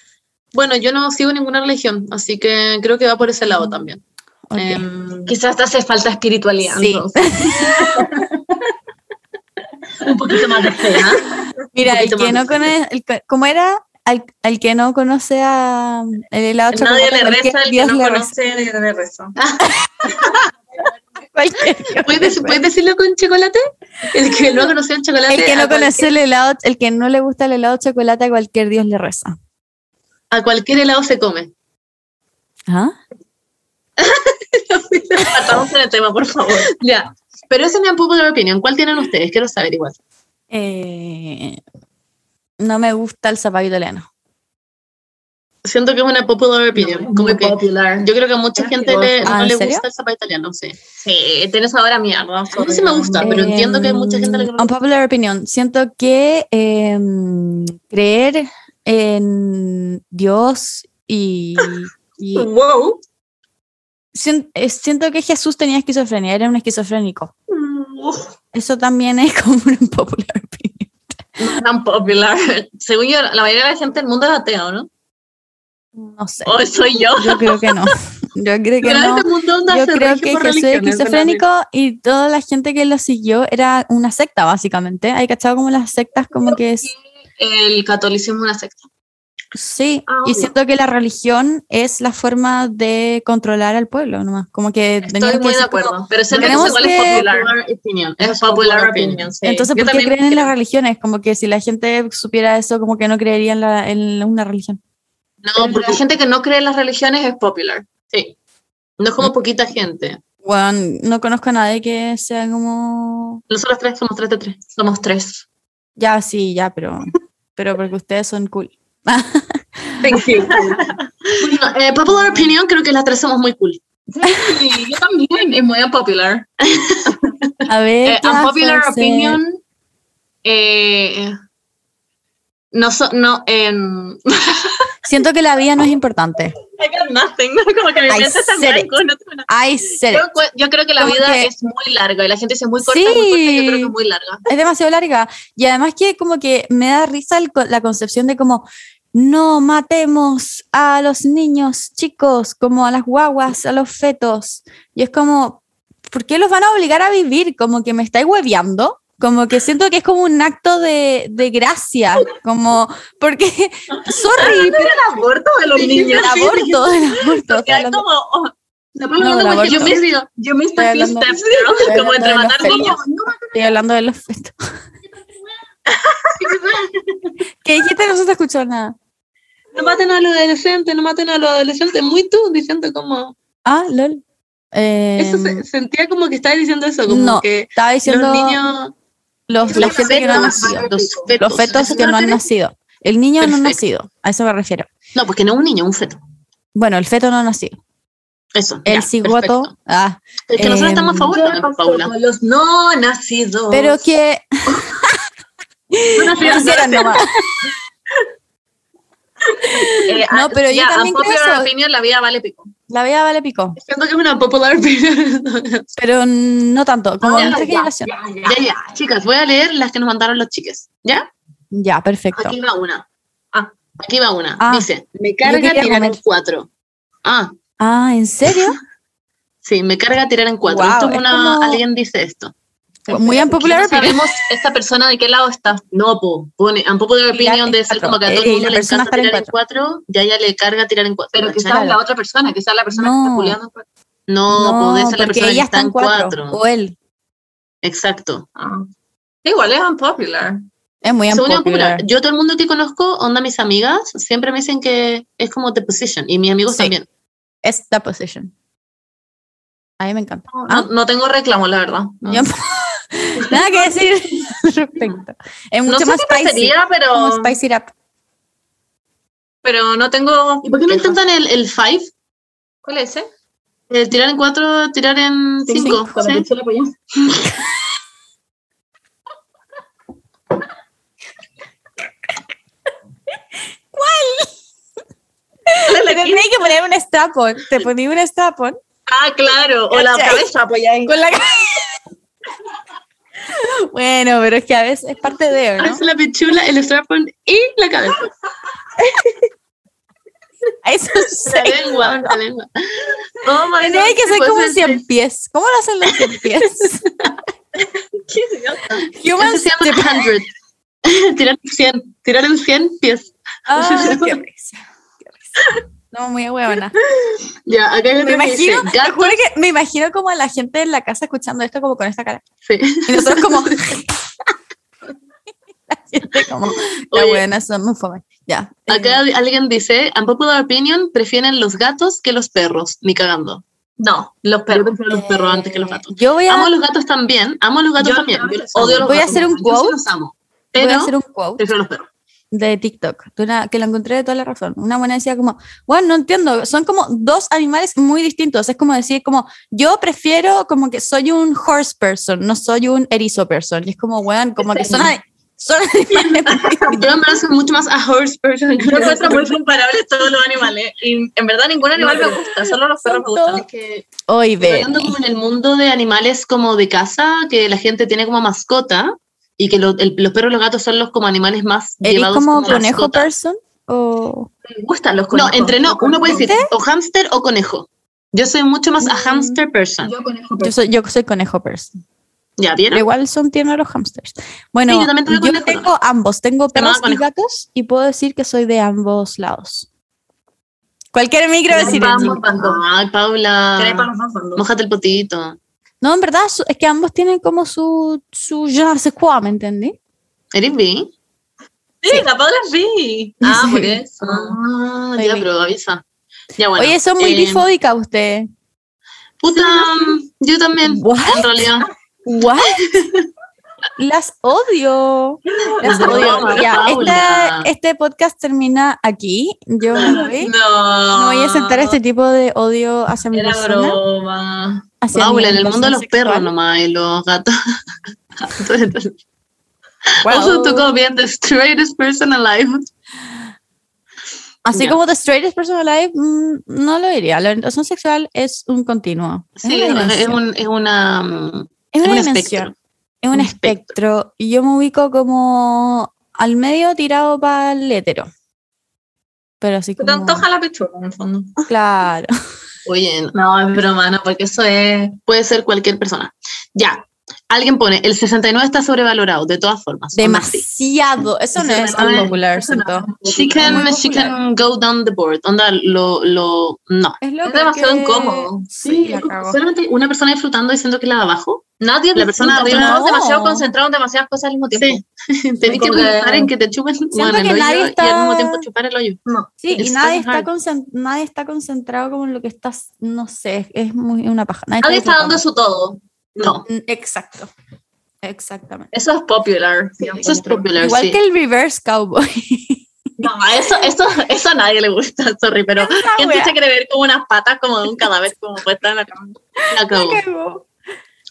Bueno, yo no sigo ninguna religión, así que creo que va por ese lado también. Ok. Em, Quizás te hace falta espiritualidad. Sí. [LAUGHS] un poquito más de fe, ¿ah? Mira, el que no conoce, el ¿cómo era? Al, al que no conoce a el helado. Nadie le reza, el que Dios no conoce le reza. [LAUGHS] ¿Puedes, puedes decirlo con chocolate? El que no conoció el chocolate. El que no conoce el helado, el que no le gusta el helado de chocolate, a cualquier Dios le reza. a cualquier helado se come. ¿Ah? Partamos en el tema, por favor. Ya. Pero esa es mi unpopular opinion. ¿Cuál tienen ustedes? Quiero saber igual. Eh, no me gusta el zapallo italiano. Siento que es una popular opinion. como Muy que popular. yo creo que a mucha gente le- Ah, no ¿en le serio? gusta el zapato italiano, sí. Sí, tienes ahora mierda. A mí sí me gusta, pero entiendo que hay mucha gente no le Un popular opinion. Siento que em, creer en Dios y, y [LAUGHS] Wow. eh, siento que Jesús tenía esquizofrenia, era un esquizofrénico. Eso también es [LAUGHS] como un popular opinion. No tan popular. Según yo, la mayoría de la gente del mundo es ateo, ¿no? No sé. O soy yo. Yo creo que no. Yo creo que Pero no. este mundo Yo creo que Jesús es esquizofrénico y toda la gente que lo siguió era una secta, básicamente. ¿Hay cachado como las sectas como que es? El catolicismo es una secta. Sí, Ah, y siento que la religión es la forma de controlar al pueblo nomás. Como que Estoy que muy de como, acuerdo. Pero tenemos igual que- es popular. Popular opinion. Es popular opinion. sí. Entonces, ¿por qué creen en las religiones? Como que si la gente supiera eso, como que no creería en, la- en una religión. No, porque la gente que no cree en las religiones es popular. sí. No es como poquita gente. Bueno, no conozco a nadie que sea como... Nosotros tres somos tres de tres. Somos tres. Ya, sí, ya, pero, pero porque ustedes son cool. Thank you. bueno, eh, popular opinion, creo que las tres somos muy cool. Sí, yo también. Es muy unpopular. A ver, Eh, ¿qué más unpopular opinion. Eh, no, so- no, em, [LAUGHS] Siento que la vida no es importante. I got nothing. Como que mi I mente está en said blanco. no tengo nada. Yo, yo creo que la Como vida que- es muy larga y la gente dice muy corta, Sí. muy corta. Yo creo que es muy larga. Es demasiado larga. Y además que como que me da risa el la concepción de como, no matemos a los niños chicos, como a las guaguas, a los fetos. Y es como, ¿por qué los van a obligar a vivir? Como que me estáis hueveando. Como que siento que es como un acto de, de gracia, como, porque, [LAUGHS] sorry, pero El aborto de los el niños. aborto, el [LAUGHS] aborto. Porque estoy hay hablando- como, oh, No, el como que yo aborto. me yo me Estoy hablando- steps, estoy como entre hablando de matar los niños. Estoy hablando de los fetos. [LAUGHS] ¿Qué dijiste? No se te escuchó nada. no maten a los adolescentes, no maten a los adolescentes. Muy tú diciendo como. Ah, lol. Eh, Eso se, sentía como que estabas diciendo eso, como no, que estaba diciendo los niños. Los, los gente que no ha fetos, nacido. Los fetos, Los fetos ¿A que no han nacido. El niño no ha nacido, a eso me refiero. No, porque no un niño, un feto. Bueno, el feto no ha nacido. Eso. El ya, cigoto, perfecto. ah, Es que nosotros em, estamos a favor también, Paula. Los no nacidos. pero que No nacidos, [LAUGHS] quisieran no nomás. [LAUGHS] Eh, No, ah, pero yo también creo eso. opinion, la vida vale pico. La vida vale pico, Siento que es una popular [LAUGHS] pero no tanto, como Ya, ya, generación. ya, ya. ya, ya, chicas, voy a leer las que nos mandaron los chiques. ¿Ya? Ya, perfecto. Aquí va una. Ah. Aquí va una. Ah. Dice, me carga tirar en cuatro. Ah, Ah, ¿en serio? [LAUGHS] sí, me carga tirar en cuatro. Guau, Esto es es una, como- alguien dice esto. Muy unpopular No opinion. sabemos esta persona de qué lado está. No, po, pone, un poco de en ser cuatro. como que a todo Eh, el y mundo le encanta en tirar en cuatro, ya ya le carga tirar en cuatro. Pero ¿cachai? quizás la otra persona, quizás la persona que está culiando. No, No, puede ser la persona que ella está en cuatro. O él. Exacto. Ah. Igual es unpopular. Es muy unpopular. popular. Yo todo el mundo que conozco, onda mis amigas, siempre me dicen que es como the position. Y mis amigos Sí. también. Es the position. A mí me encanta. No, Ah, no tengo reclamo, la verdad. No, yo- [LAUGHS] Nada que decir al respecto. Es No mucho sé más qué spicy. prefería, pero, Como spicy up. pero no tengo. ¿Y por qué no intentan el, el five? ¿Cuál es ese? El tirar en cuatro, tirar en Sí, cinco. La ¿sí? [LAUGHS] ¿Cuál? Te tenés que poner un strap-on. Te poní un strap-on Ah, claro. O la cabeza apoyada en con la Bueno, pero es que a veces es parte de, ¿no? Es la pichula, el strap-on y la cabeza. [LAUGHS] Eso La sí. lengua, la lengua. Oh my Tenía God, que ser pues, como es- 100 pies. ¿Cómo lo hacen los 100 pies? [LAUGHS] qué idiota. Human Eso se llama 100. [LAUGHS] tirar en 100, tirar en 100 pies. Ah, qué risa. Qué risa. No, muy buena. [LAUGHS] Ya, acá Me dice, imagino, juro que me imagino como a la gente en la casa escuchando esto como con esta cara. sí. Y nosotros como... [LAUGHS] [LAUGHS] la gente como... La buena, son muy fome. Ya. Acá Eh, alguien dice, unpopular opinion, prefieren los gatos que los perros, ni cagando. No, los Yo perros. prefiero los perros antes que los gatos. Yo voy a, Amo los gatos también, amo los gatos Yo también. Yo los odio los Voy a hacer un yo sí quote. los amo, voy a hacer un quote prefiero los perros. De TikTok, de una- que lo encontré de toda la razón. Una buena decía como, bueno, no entiendo, son como dos animales muy distintos. Es como decir, como, yo prefiero como que soy un horse person, no soy un erizo person. Y es como, bueno, como que son, a- son [LAUGHS] animales Yo me parece mucho más a horse person. que Yo a encuentro horse muy comparables todos los animales. Y en verdad ningún animal me gusta, solo los perros me gustan. Es que Hoy ve. hablando como en el mundo de animales como de casa, que la gente tiene como mascota, y que lo- el- los perros y los gatos son los como animales más ¿Eres llevados como como conejo mascota. person? O... Me gustan los No, conejos. entre no, uno puede decir o hamster o conejo. Yo soy mucho más a Mm. hamster person. Yo conejo. Yo soy, yo soy conejo person. ¿Ya vieron? igual son tiernos los hamsters. Bueno, Sí, yo también tuve yo conejo. tengo ambos. Tengo perros y gatos y puedo decir que soy de ambos lados. Cualquier micro decir. Ay, Paula. Mójate el potito. No, en verdad es que ambos tienen como su, su je ne sais quoi, ¿me entendí? ¿Eres bi? Sí, la Paula es bi. [LAUGHS] Ah, por eso. Ah, Soy ya, bi. pero avisa. Ya, bueno. Oye, son muy eh, bifóbicas ustedes. Puta, yo también, What? en realidad. ¿What? Las odio. Las No, odio. Ya, este, este podcast termina aquí. Yo me voy. No. No voy a sentar este tipo de odio hacia mi Era persona. broma. Hacia en el mundo de los orientación perros sexual. nomás y los gatos. Wow. Also, tú como bien the straightest person alive. Así como The Straightest Person Alive, mm, no lo diría. La orientación sexual es un continuo. Es Sí, una es, es dimensión. un, es una. mm, Es es una un espectro. Es un, Un espectro. Y yo me ubico como al medio tirado para el hétero. Pero así como... te antoja la pechuga, en el fondo. Claro. [LAUGHS] Oye, No, es broma, no, porque eso es. puede ser cualquier persona. Ya. Alguien pone, el 69 está sobrevalorado, de todas formas. Sí. Demasiado. Eso no es es- unpopular, eso no. She can, she popular. can go down the board. Onda, lo, lo, no. Es, lo Es demasiado que- incómodo. Sí, cago. solamente una persona disfrutando diciendo que la de abajo. Nadie La persona disfruta, arriba- estamos No. demasiado concentrados en demasiadas cosas al mismo tiempo. [LAUGHS] Sí. Tenés que pensar en que te chupen bueno, el que hoyo nadie y al está- mismo tiempo chupar el hoyo. No. Sí, y It's nadie fucking está, nadie está concentrado como en lo que estás, no sé, es muy una paja. Nadie, Nadie está dando disfrutando. su todo. No. Mm, Exacto, exactamente. Eso es popular. Eso es popular, Igual sí. que el reverse cowboy. No, [LAUGHS] eso, eso, eso a nadie le gusta, sorry, pero gente wea. se quiere ver como unas patas como de un cadáver como puesta en la cama. La. [LAUGHS] Cagó.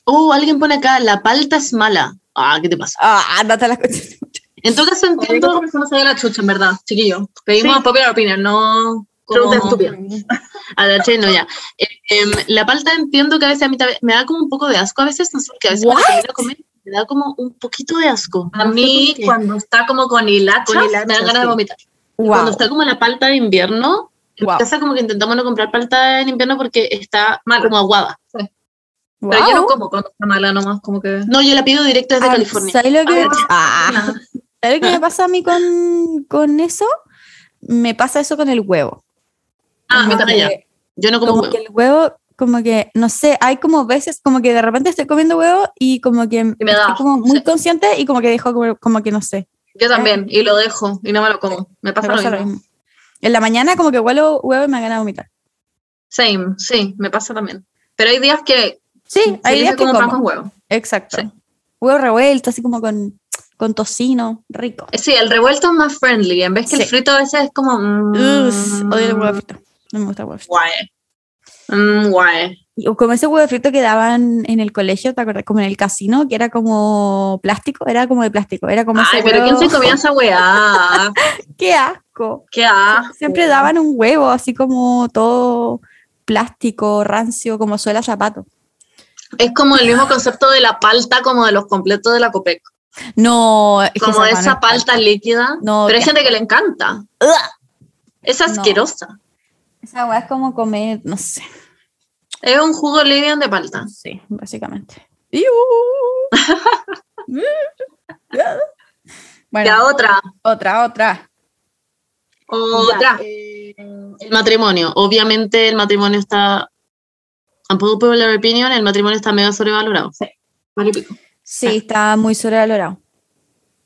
Oh, alguien pone acá, la palta es mala. Ah, ¿qué te pasa? Ah, no te las cosas. En todo caso Entiendo entiendo... que persona se ve la chucha, en verdad, chiquillo. Pedimos Sí. popular opinion, no Pregunta como- estúpida. A la che, no, ya. Eh, em, la palta entiendo que a veces a mí me da como un poco de asco a veces, no sé, porque a veces de comer me da como un poquito de asco. A No sé mí, cuando está como con hilachas, Con hilachas, me dan ganas sí. de vomitar. Cuando está como la palta de invierno, en Wow. mi casa como que intentamos no comprar palta en invierno porque está Mala. como aguada. Pero yo no como cuando está mala nomás, como que... No, yo la pido directo desde Ah, California. ¿Sabes lo que, Ah, ah, ¿sabes lo que me pasa a mí con, con eso? Me pasa eso con el huevo. Ah, me también. que- Yo no como, como huevo. que el huevo, como que, no sé, hay como veces, como que de repente estoy comiendo huevo y como que Y me da, estoy como muy sí. consciente y como que dejo como, como que no sé. Yo también, y lo dejo, y no me lo como. Me Me pasa, lo lo mismo. En la mañana como que huelo huevo y me gana vomitar. Same, sí, me pasa también. Pero hay días que... Sí, hay días que como pan como. con huevo. Exacto. Sí. Huevo revuelto, así como con, con tocino, rico. Sí, el revuelto es más friendly, en vez que el frito a veces es como... mm, Ugh, odio el huevo frito. No me gusta el huevo frito. Guay. Mm, guay. Y- o como ese huevo frito que daban en el colegio, ¿te acuerdas? Como en el casino, que era como plástico, era como de plástico, era como ese Ay, pero ¿quién se comía esa weá? [LAUGHS] ¡Qué asco! Qué asco. Siempre daban un huevo así como todo plástico, rancio, como suela zapato. Es como el mismo concepto de la palta como de los completos de la Copec. No, es Como esa esa palta líquida. No, pero hay gente que le encanta. Es No. Esa hueá es como comer, no sé. Es un jugo Livian de palta. Sí, básicamente. [LAUGHS] Bueno, Ya otra. otra, otra. Otra. El matrimonio. Obviamente el matrimonio está... Unpopular opinion, el matrimonio está mega sobrevalorado. Vale y pico. Sí, está muy sobrevalorado.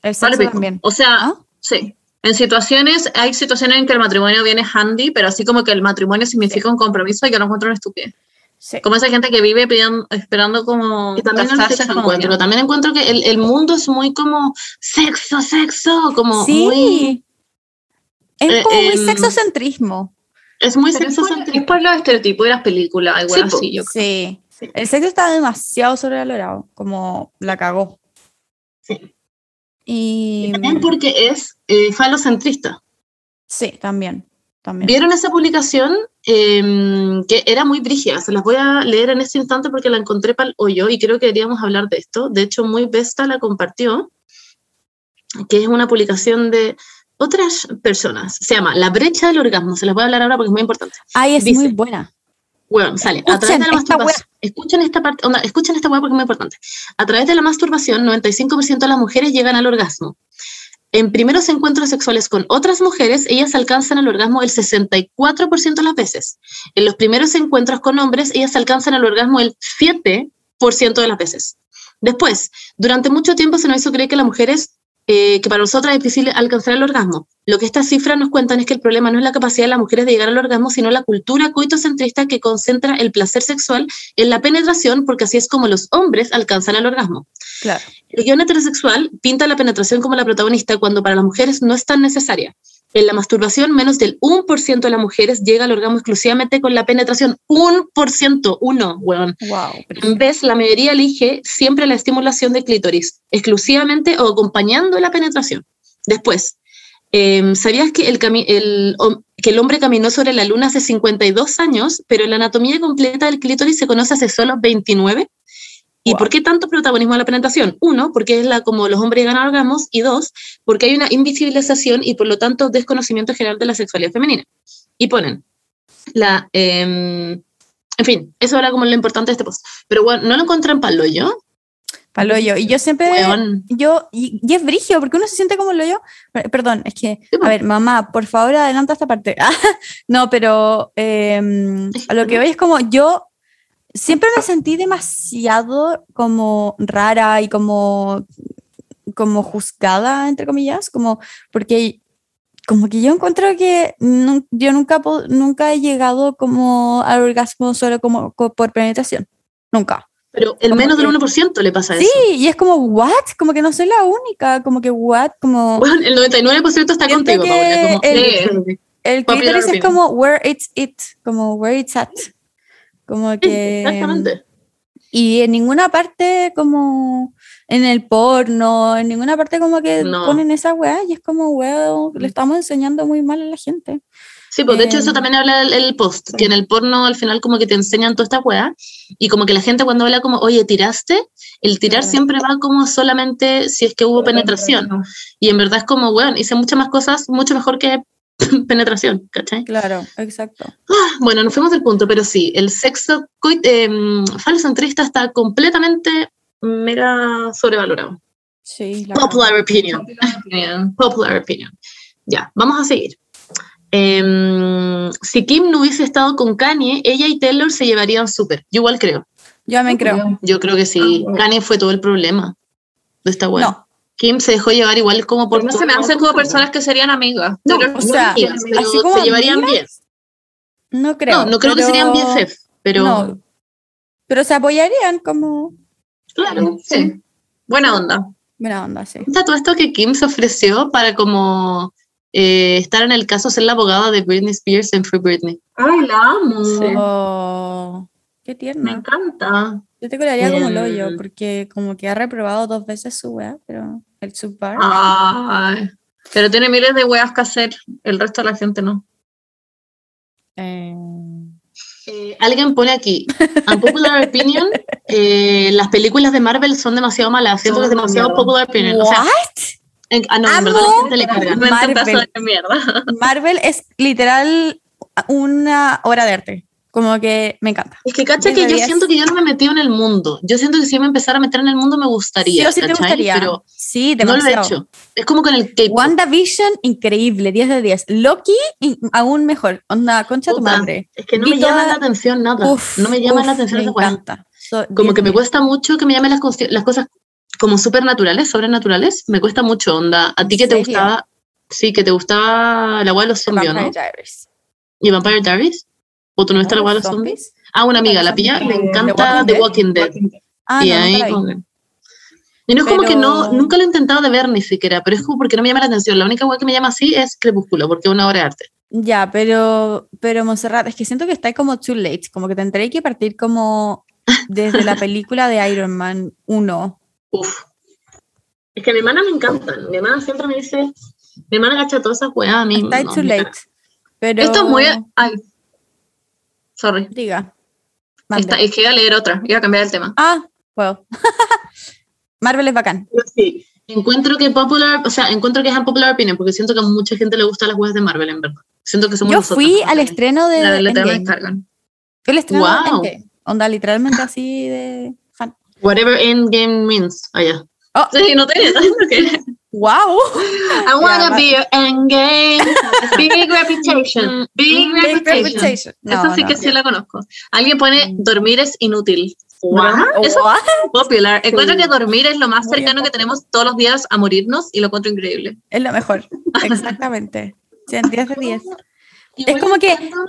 El Vale pico. también. O sea, ¿Ah? sí. En situaciones, hay situaciones en que el matrimonio viene handy, pero así como que el matrimonio significa un compromiso y que lo encuentro una estupidez. Sí. Como esa gente que vive pidiendo, esperando como Y también casarse encuentro. que- También encuentro que el, el mundo es muy como sexo, sexo, como Sí. muy... Es Eh, como muy em, sexocentrismo. Es muy Pero es por- los estereotipos de las películas, igual Sí, así, yo creo. Sí. El sexo está demasiado sobrevalorado, como la cagó. Sí. Y También porque es eh, falocentrista. sí, también. también. ¿Vieron esa publicación? Eh, que era muy brígida. Se las voy a leer en este instante porque la encontré para el hoyo y creo que deberíamos hablar de esto. De hecho, muy Vesta la compartió, que es una publicación de otras personas. Se llama La brecha del orgasmo. Se las voy a hablar ahora porque es muy importante. Ay, es dice- muy buena. Bueno, sale. a Escuchen través de la masturbación. Escuchen esta parte, onda, escuchen esta web porque es muy importante. A través de la masturbación, 95% de las mujeres llegan al orgasmo. En primeros encuentros sexuales con otras mujeres, ellas alcanzan el orgasmo el 64% de las veces. En los primeros encuentros con hombres, ellas alcanzan el orgasmo el 7% de las veces. Después, durante mucho tiempo se nos hizo creer que las mujeres, eh, que para nosotras es difícil alcanzar el orgasmo. Lo que estas cifras nos cuentan es que el problema no es la capacidad de las mujeres de llegar al orgasmo, sino la cultura coitocentrista que concentra el placer sexual en la penetración, porque así es como los hombres alcanzan el orgasmo. Claro. El guion heterosexual pinta la penetración como la protagonista cuando para las mujeres no es tan necesaria. En la masturbación, menos del 1% de las mujeres llega al orgasmo exclusivamente con la penetración. 1%, uno, weón. Wow. En vez, la mayoría elige siempre la estimulación del clítoris, exclusivamente o acompañando la penetración. Después, eh, ¿sabías que el, el que el hombre caminó sobre la luna hace 52 años, pero la anatomía completa del clítoris se conoce hace solo 29? ¿Y Wow. por qué tanto protagonismo a la penetración? Uno, porque es la como los hombres ganan orgasmos, y dos, porque hay una invisibilización y por lo tanto desconocimiento general de la sexualidad femenina. Y ponen la... em, en fin, eso era como lo importante de este post. Pero bueno, no lo encontré en palo yo. Pa'l hoyo. Y yo siempre, Weón. yo, y, y es brigio, porque uno se siente como el hoyo. Per- Perdón, es que, a ver, mamá, por favor, adelanta esta parte. [LAUGHS] no, pero em, a lo que voy es como yo siempre me sentí demasiado como rara y como, como juzgada, entre comillas, como porque como que yo encuentro que yo nunca, nunca he llegado como al orgasmo solo como, co- por penetración. Nunca. Pero el Como menos del que- 1% le pasa Sí, eso. y es como, ¿what? Como que no soy la única, como que, ¿what? Como Bueno, el 99% está contigo, que Paula. Como, el- sí. el clítoris es como, where it's it, como, where it's at. Como que... Exactamente. Y en ninguna parte como en el porno, en ninguna parte como que No. ponen esa weá y es como, weón, le estamos enseñando muy mal a la gente. Sí, pues de hecho eso también habla el, el post, que en el porno al final como que te enseñan toda esta weá y como que la gente cuando habla como, oye, tiraste, el tirar siempre va como solamente si es que hubo penetración. Y en verdad es como, weón, hice muchas más cosas mucho mejor que [COUGHS] penetración, ¿cachai? Claro, exacto. Bueno, nos fuimos del punto, pero sí, el sexo coit- eh, falso centrista está completamente mega sobrevalorado. Sí, la Popular opinion. [LAUGHS] Popular opinion. Ya, vamos a seguir. Em, si Kim no hubiese estado con Kanye, ella y Taylor se llevarían súper. Yo igual creo. Yo me creo. Yo creo que sí. Kanye fue todo el problema de esta weá. No, Kim se dejó llevar igual como por No se me hacen como personas que serían amigas. No, Pero- o sea, amigas, pero así como se llevarían bien. no creo. no, no creo que serían BFF, pero No, pero se apoyarían como claro, sí. sí. Buena onda. buena onda, sí. Está todo esto que Kim se ofreció para como eh, estar en el caso, ser la abogada de Britney Spears en Free Britney. Ay, la amo. Oh, qué Me tierna. encanta. Yo te colaría como el hoyo, porque como que ha reprobado dos veces su weá, pero el subbar. Ay. Pero tiene miles de weas que hacer. El resto de la gente no. eh, Eh, alguien pone aquí, unpopular opinion, [LAUGHS] eh, las películas de Marvel son demasiado malas, siento que es Son demasiado popular opinion. O sea, ah, no, en verdad Amo la gente le carga. Marvel. de mierda. Marvel es literal una obra de arte. Como que me encanta. Es que cacha que yo siento que yo no me he metido en el mundo. Yo siento que si yo me empezara a meter en el mundo me gustaría, sí o sí te gustaría. Pero sí, no lo he hecho. Es como con el K-pop. WandaVision, increíble, 10 de 10. Loki, aún mejor. Onda, concha tu madre. Es que no me llama la atención nada. Uf, no me llama uf, la atención me esa weá. encanta. So- Como 10 que me de 10. cuesta mucho que me llamen las, las cosas como supernaturales, sobrenaturales. Me cuesta mucho, onda. A ¿En ti que te serio? gustaba, sí, que te gustaba la weá de los zombies, ¿no? Diaries. ¿Y Vampire Diaries? ¿O tú no viste la los zombies? Ah, una amiga, la pilla, le encanta The. Walking Dead. Ah, y no, ahí como Y no es como que no, nunca lo he intentado de ver ni siquiera, pero es como porque no me llama la atención. La única weá que me llama así es Crepúsculo, porque es una obra de arte. Ya, pero, pero Monserrat, es que siento que está como too late, como que tendré que partir como desde la [LAUGHS] película de Iron Man 1. Uf. Es que a mi hermana me encantan. Mi hermana siempre me dice, mi hermana gacha todas esas weas a mí. Está no, too late. Pero, Esto es muy. Ay. Sorry. Diga. Esta- es que iba a leer otra. Iba a cambiar el tema. Ah, puedo. [LAUGHS] Marvel es bacán. Sí, encuentro que popular, o sea, encuentro que es unpopular opinion, porque siento que a mucha gente le gustan las weas de Marvel, en verdad. Siento que somos Yo nosotros, fui al estreno de La de Endgame. descargan. Fui al estreno de Wow. Onda, literalmente así de fan. Whatever endgame means. Ya. Oh, Sí, no que. [LAUGHS] wow. I wanna be your endgame. [LAUGHS] Big reputation. Big Big reputation. reputation. No, Esa sí no. que sí la conozco. Alguien pone dormir es inútil. What? Eso What? es popular. Encuentro Sí. que dormir es lo más Muy cercano que tenemos todos los días a morirnos y lo encuentro increíble. Es lo mejor. [LAUGHS] Exactamente. Sí, en 10 de 10. Igual como que- encuentro-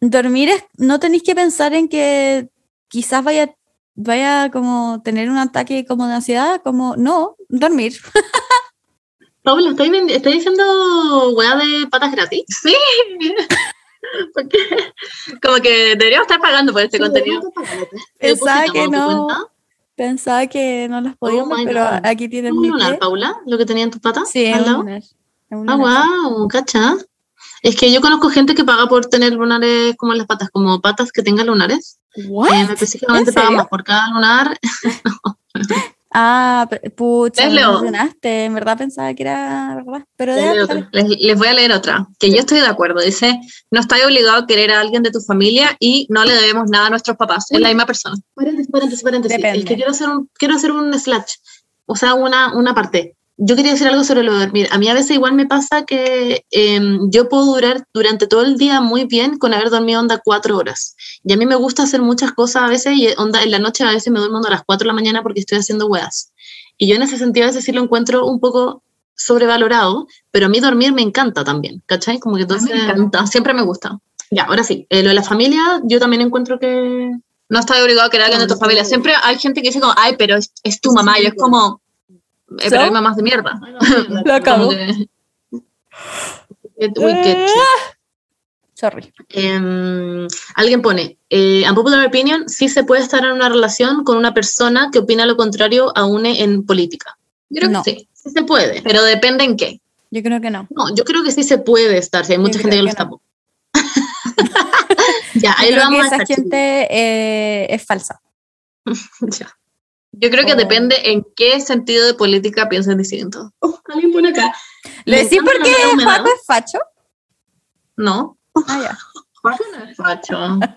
dormir es, no tenéis que pensar en que quizás vaya, vaya como tener un ataque como de ansiedad, como no, dormir. [LAUGHS] Paula, ¿estáis, vendi- estáis diciendo wea de patas gratis? Sí. [LAUGHS] Porque como que deberíamos estar pagando por este contenido. Pensaba que ¿Depositamos a tu no. Pensaba que no las podíamos, my pero God. aquí tienen ¿Un mi lunar, pie. Paula? ¿Lo que tenía en tus patas? Sí, un lado? lunar. Es un Ah, lunar. wow, cacha. Es que yo conozco gente que paga por tener lunares como en las patas, como patas que tengan lunares. What? Eh, más por cada lunar. [LAUGHS] [LAUGHS] Ah, pucha, ¿Ves, me emocionaste. En verdad pensaba que era verdad. Pero de. Les, les voy a leer otra, que yo estoy de acuerdo. Dice, no estás obligado a querer a alguien de tu familia y no le debemos nada a nuestros papás. Es la misma persona. Paréntesis, paréntesis, paréntesis. Es que quiero hacer un, quiero hacer un slash, o sea, una, una parte. Yo quería decir algo sobre lo de dormir. A mí a veces igual me pasa que em, yo puedo durar durante todo el día muy bien con haber dormido onda cuatro horas. Y a mí me gusta hacer muchas cosas a veces y onda en la noche a veces me duermo a las cuatro de la mañana porque estoy haciendo weas. Y yo en ese sentido a veces sí lo encuentro un poco sobrevalorado, pero a mí dormir me encanta también, ¿cachai? Como que entonces... me encanta, siempre me gusta. Ya, ahora sí. Eh, lo de la familia, yo también encuentro que... No estás obligado a querer a alguien de tu familia. Siempre hay gente que dice como, ay, pero es, es tu mamá. Y es como, eh, pero ¿So? hay mamás de mierda. Lo [LAUGHS] Como acabo. que- Uy, qué Sorry. Em, alguien pone, eh, unpopular opinion, sí se puede estar en una relación con una persona que opina lo contrario a une en política. Yo creo No. que sí. Sí se puede. Pero depende en qué. Yo creo que no. No, yo creo que sí se puede estar, si hay mucha Yo gente que lo que está. no. [LAUGHS] ya, ahí Yo lo creo que vamos a esa dejar, gente eh, es falsa. [LAUGHS] Ya. Yo creo que Oh. depende en qué sentido de política piensan distinto. Oh, alguien pone acá. ¿Le decís por qué. Juaco es facho? ¿No? Ah, ya. [LAUGHS] Juaco no es facho. [LAUGHS]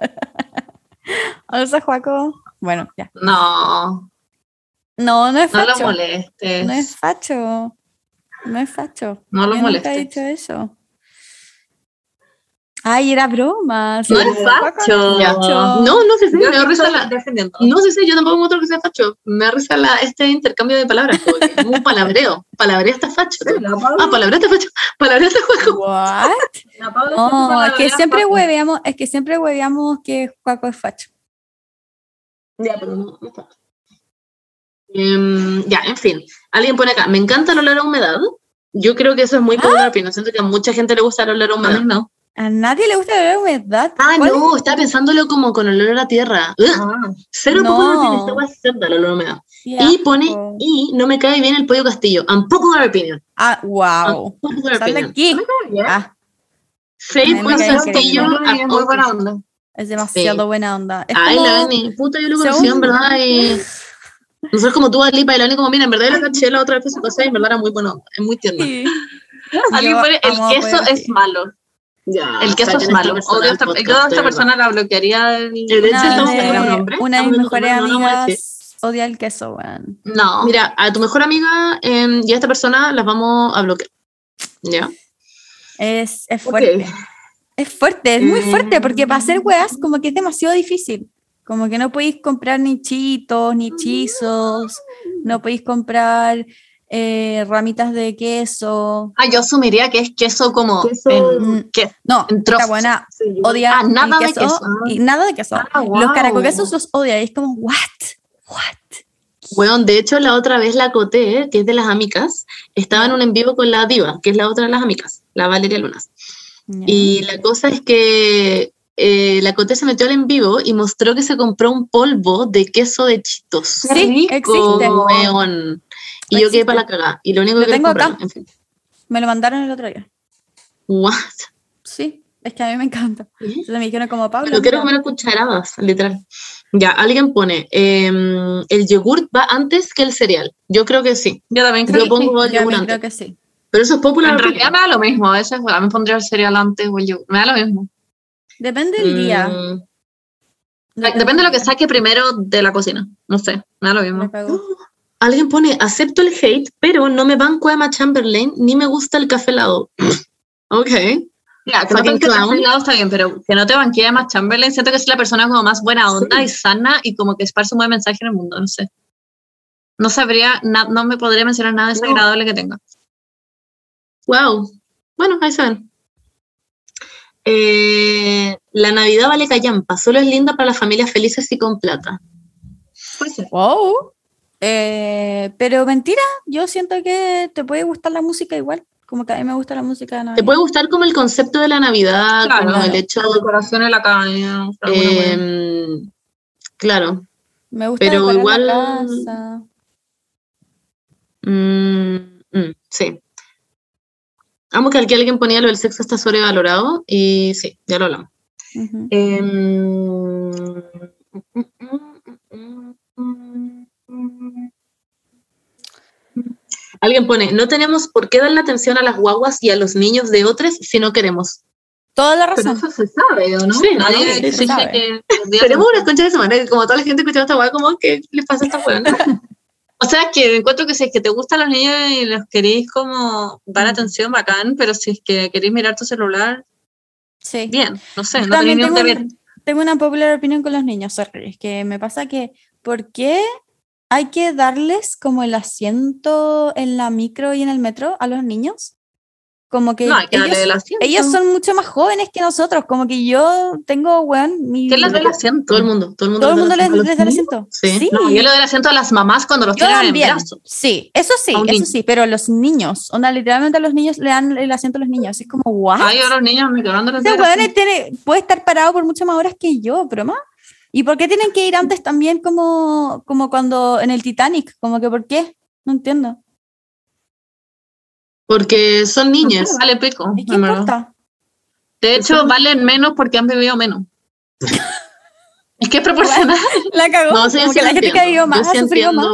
O sea, Juaco. Bueno, ya. No, No, no es no lo facho. molestes. No es facho. No es facho. No lo Yo nunca he molestes. dicho eso. Ay, era broma. No sí, es facho. es facho. No, no sé, sí, Yo me da no risa estoy la... defendiendo. No sé si yo tampoco encuentro que sea facho. Me da risa la, este intercambio de palabras. Un palabreo. Palabrea está facho. Ah, palabrea está facho. Palabrea está juego. What? [LAUGHS] No, es que siempre hueveamos, es que siempre hueveamos que Juaco es facho. Ya, pero no, no está. Em, ya, en fin. Alguien pone acá, me encanta el olor a humedad. Yo creo que eso es muy popular opinión. Siento que a mucha gente le gusta el olor a A humedad. mí no. A nadie le gusta la humedad. Ah, ¿Cuál no, estaba pensándolo como con olor a tierra. Ugh, Ah. cero No. hueá es cerda el olor a humedad. Y pone, y no me cae bien el pollo castillo. Unpopular opinion. Ah, wow. Unpopular Sal opinion. aquí. Ah, Ay, me pollo castillo. a- muy buena onda. [LAUGHS] es demasiado Sí. buena onda. Es Ay, como- la Dani, puta, yo lo conocí, en verdad, y [LAUGHS] nosotros como tú, Alipa y la Dani, como, mira, en verdad yo la caché la otra vez que se pasó y en verdad era muy bueno, es muy tierna. Sí. Pone, el queso es malo. Ya, El queso es malo. Odio esta, podcast, yo a esta de verdad. persona la bloquearía. De hecho, Una de, nombre. una de mis mejores no amigas odia el queso, weón. No. Mira, a tu mejor amiga em, y a esta persona las vamos a bloquear. ¿Ya? Es, es fuerte. Es fuerte, es muy fuerte, porque para hacer weas como que es demasiado difícil. Como que no podéis comprar ni chitos, ni chizos, no podéis comprar eh, ramitas de queso. Ah, yo asumiría que es queso como Queso- en- que- No, En trozos. buena Sí, yo- odia Ah, nada el de queso. Y nada de queso. Ah, Los caracoquesos los odia y es como, what? What? Weón, de hecho, la otra vez la Coté, que es de las amigas, estaba en un en vivo con la Diva, que es la otra de las amigas, la Valeria Lunas. Y la cosa es que eh, la Coté se metió al en vivo y mostró que se compró un polvo de queso de chitos. Sí, existe. Weón. Y yo quedé para la cagada. Y lo único Lo que tengo acá. En fin. Me lo mandaron el otro día. What? Sí, es que a mí me encanta. Entonces me dijeron como Pablo. Lo quiero comer a cucharadas, literal. Ya, alguien pone, em, el yogurt va antes que el cereal. Yo creo que sí. Yo también Yo creo que sí. pongo el yo yogur antes. creo que sí. Pero eso es popular. En realidad me da lo mismo. A veces a mí pondría el cereal antes o el yogur. Me da lo mismo. Depende del día. Mm, Depende de lo que saque primero de la cocina. No sé. Me da lo Me mismo. cagó. [GASPS] Alguien pone, acepto el hate, pero no me banco a Emma Chamberlain ni me gusta el café helado. [LAUGHS] ok. Ya, clown. clown. lado está bien, pero que no te banquee más Chamberlain. Siento que es la persona como más buena onda y sana y como que esparce un buen mensaje en el mundo. No sé. No sabría, na- no me podría mencionar nada desagradable que tenga. Wow. Bueno, ahí se ven. Eh, la Navidad vale callampa, solo es linda para las familias felices y con plata. Wow. Eh, pero mentira, yo siento que te puede gustar la música igual. Como que a mí me gusta la música de Te Navidad. puede gustar como el concepto de la Navidad, Claro. como el hecho La decoración en la caña. eh, claro. Me gusta pero igual- la casa. Mm, mm, sí. Amo que aquí alguien ponía lo del sexo está sobrevalorado y sí, ya lo hablamos. Em, Alguien pone, no tenemos por qué darle atención a las guaguas y a los niños de otros si no queremos. Toda la Pero razón. eso se sabe, ¿o no? Sí, ¿no? Nadie Sí, dice se sabe. que... Tenemos una concha de semana, como toda la gente escuchando esta weá, como, ¿qué les pasa a esta weá? [LAUGHS] O sea, que encuentro que si es que te gustan los niños y los queréis como dar Mm. atención, bacán, pero si es que queréis mirar tu celular, Sí. bien, no sé, Yo no tenéis ni un tengo, deber. un- tengo una popular opinión con los niños, sorry, es que me pasa que, ¿por qué hay que darles como el asiento en la micro y en el metro a los niños? Como que No, hay que darle ellos, el asiento. ellos son mucho más jóvenes que nosotros, como que yo tengo, weón, mi... ¿Quién les da el asiento? Todo el mundo, todo el mundo. Todo el mundo les, ¿A los les da el asiento. Sí. No, yo le doy el asiento a las mamás cuando los Yo tienen en brazos. Sí, eso sí, eso niño. sí, pero los niños, onda, literalmente a los niños le dan el asiento a los niños, es como, ¿what? Ay, yo a los niños me Ese weón tiene- puede estar parado por muchas más horas que yo, pero más. ¿Y por qué tienen que ir antes también como, como cuando en el Titanic? Como que ¿por qué? No entiendo. Porque son niñas. Vale pico. ¿Y qué importa? De hecho, valen menos porque han bebido menos. [LAUGHS] es que es proporcional, La cagó. No, sí, como sí que la gente que ha vivido más Yo ha sufrido más.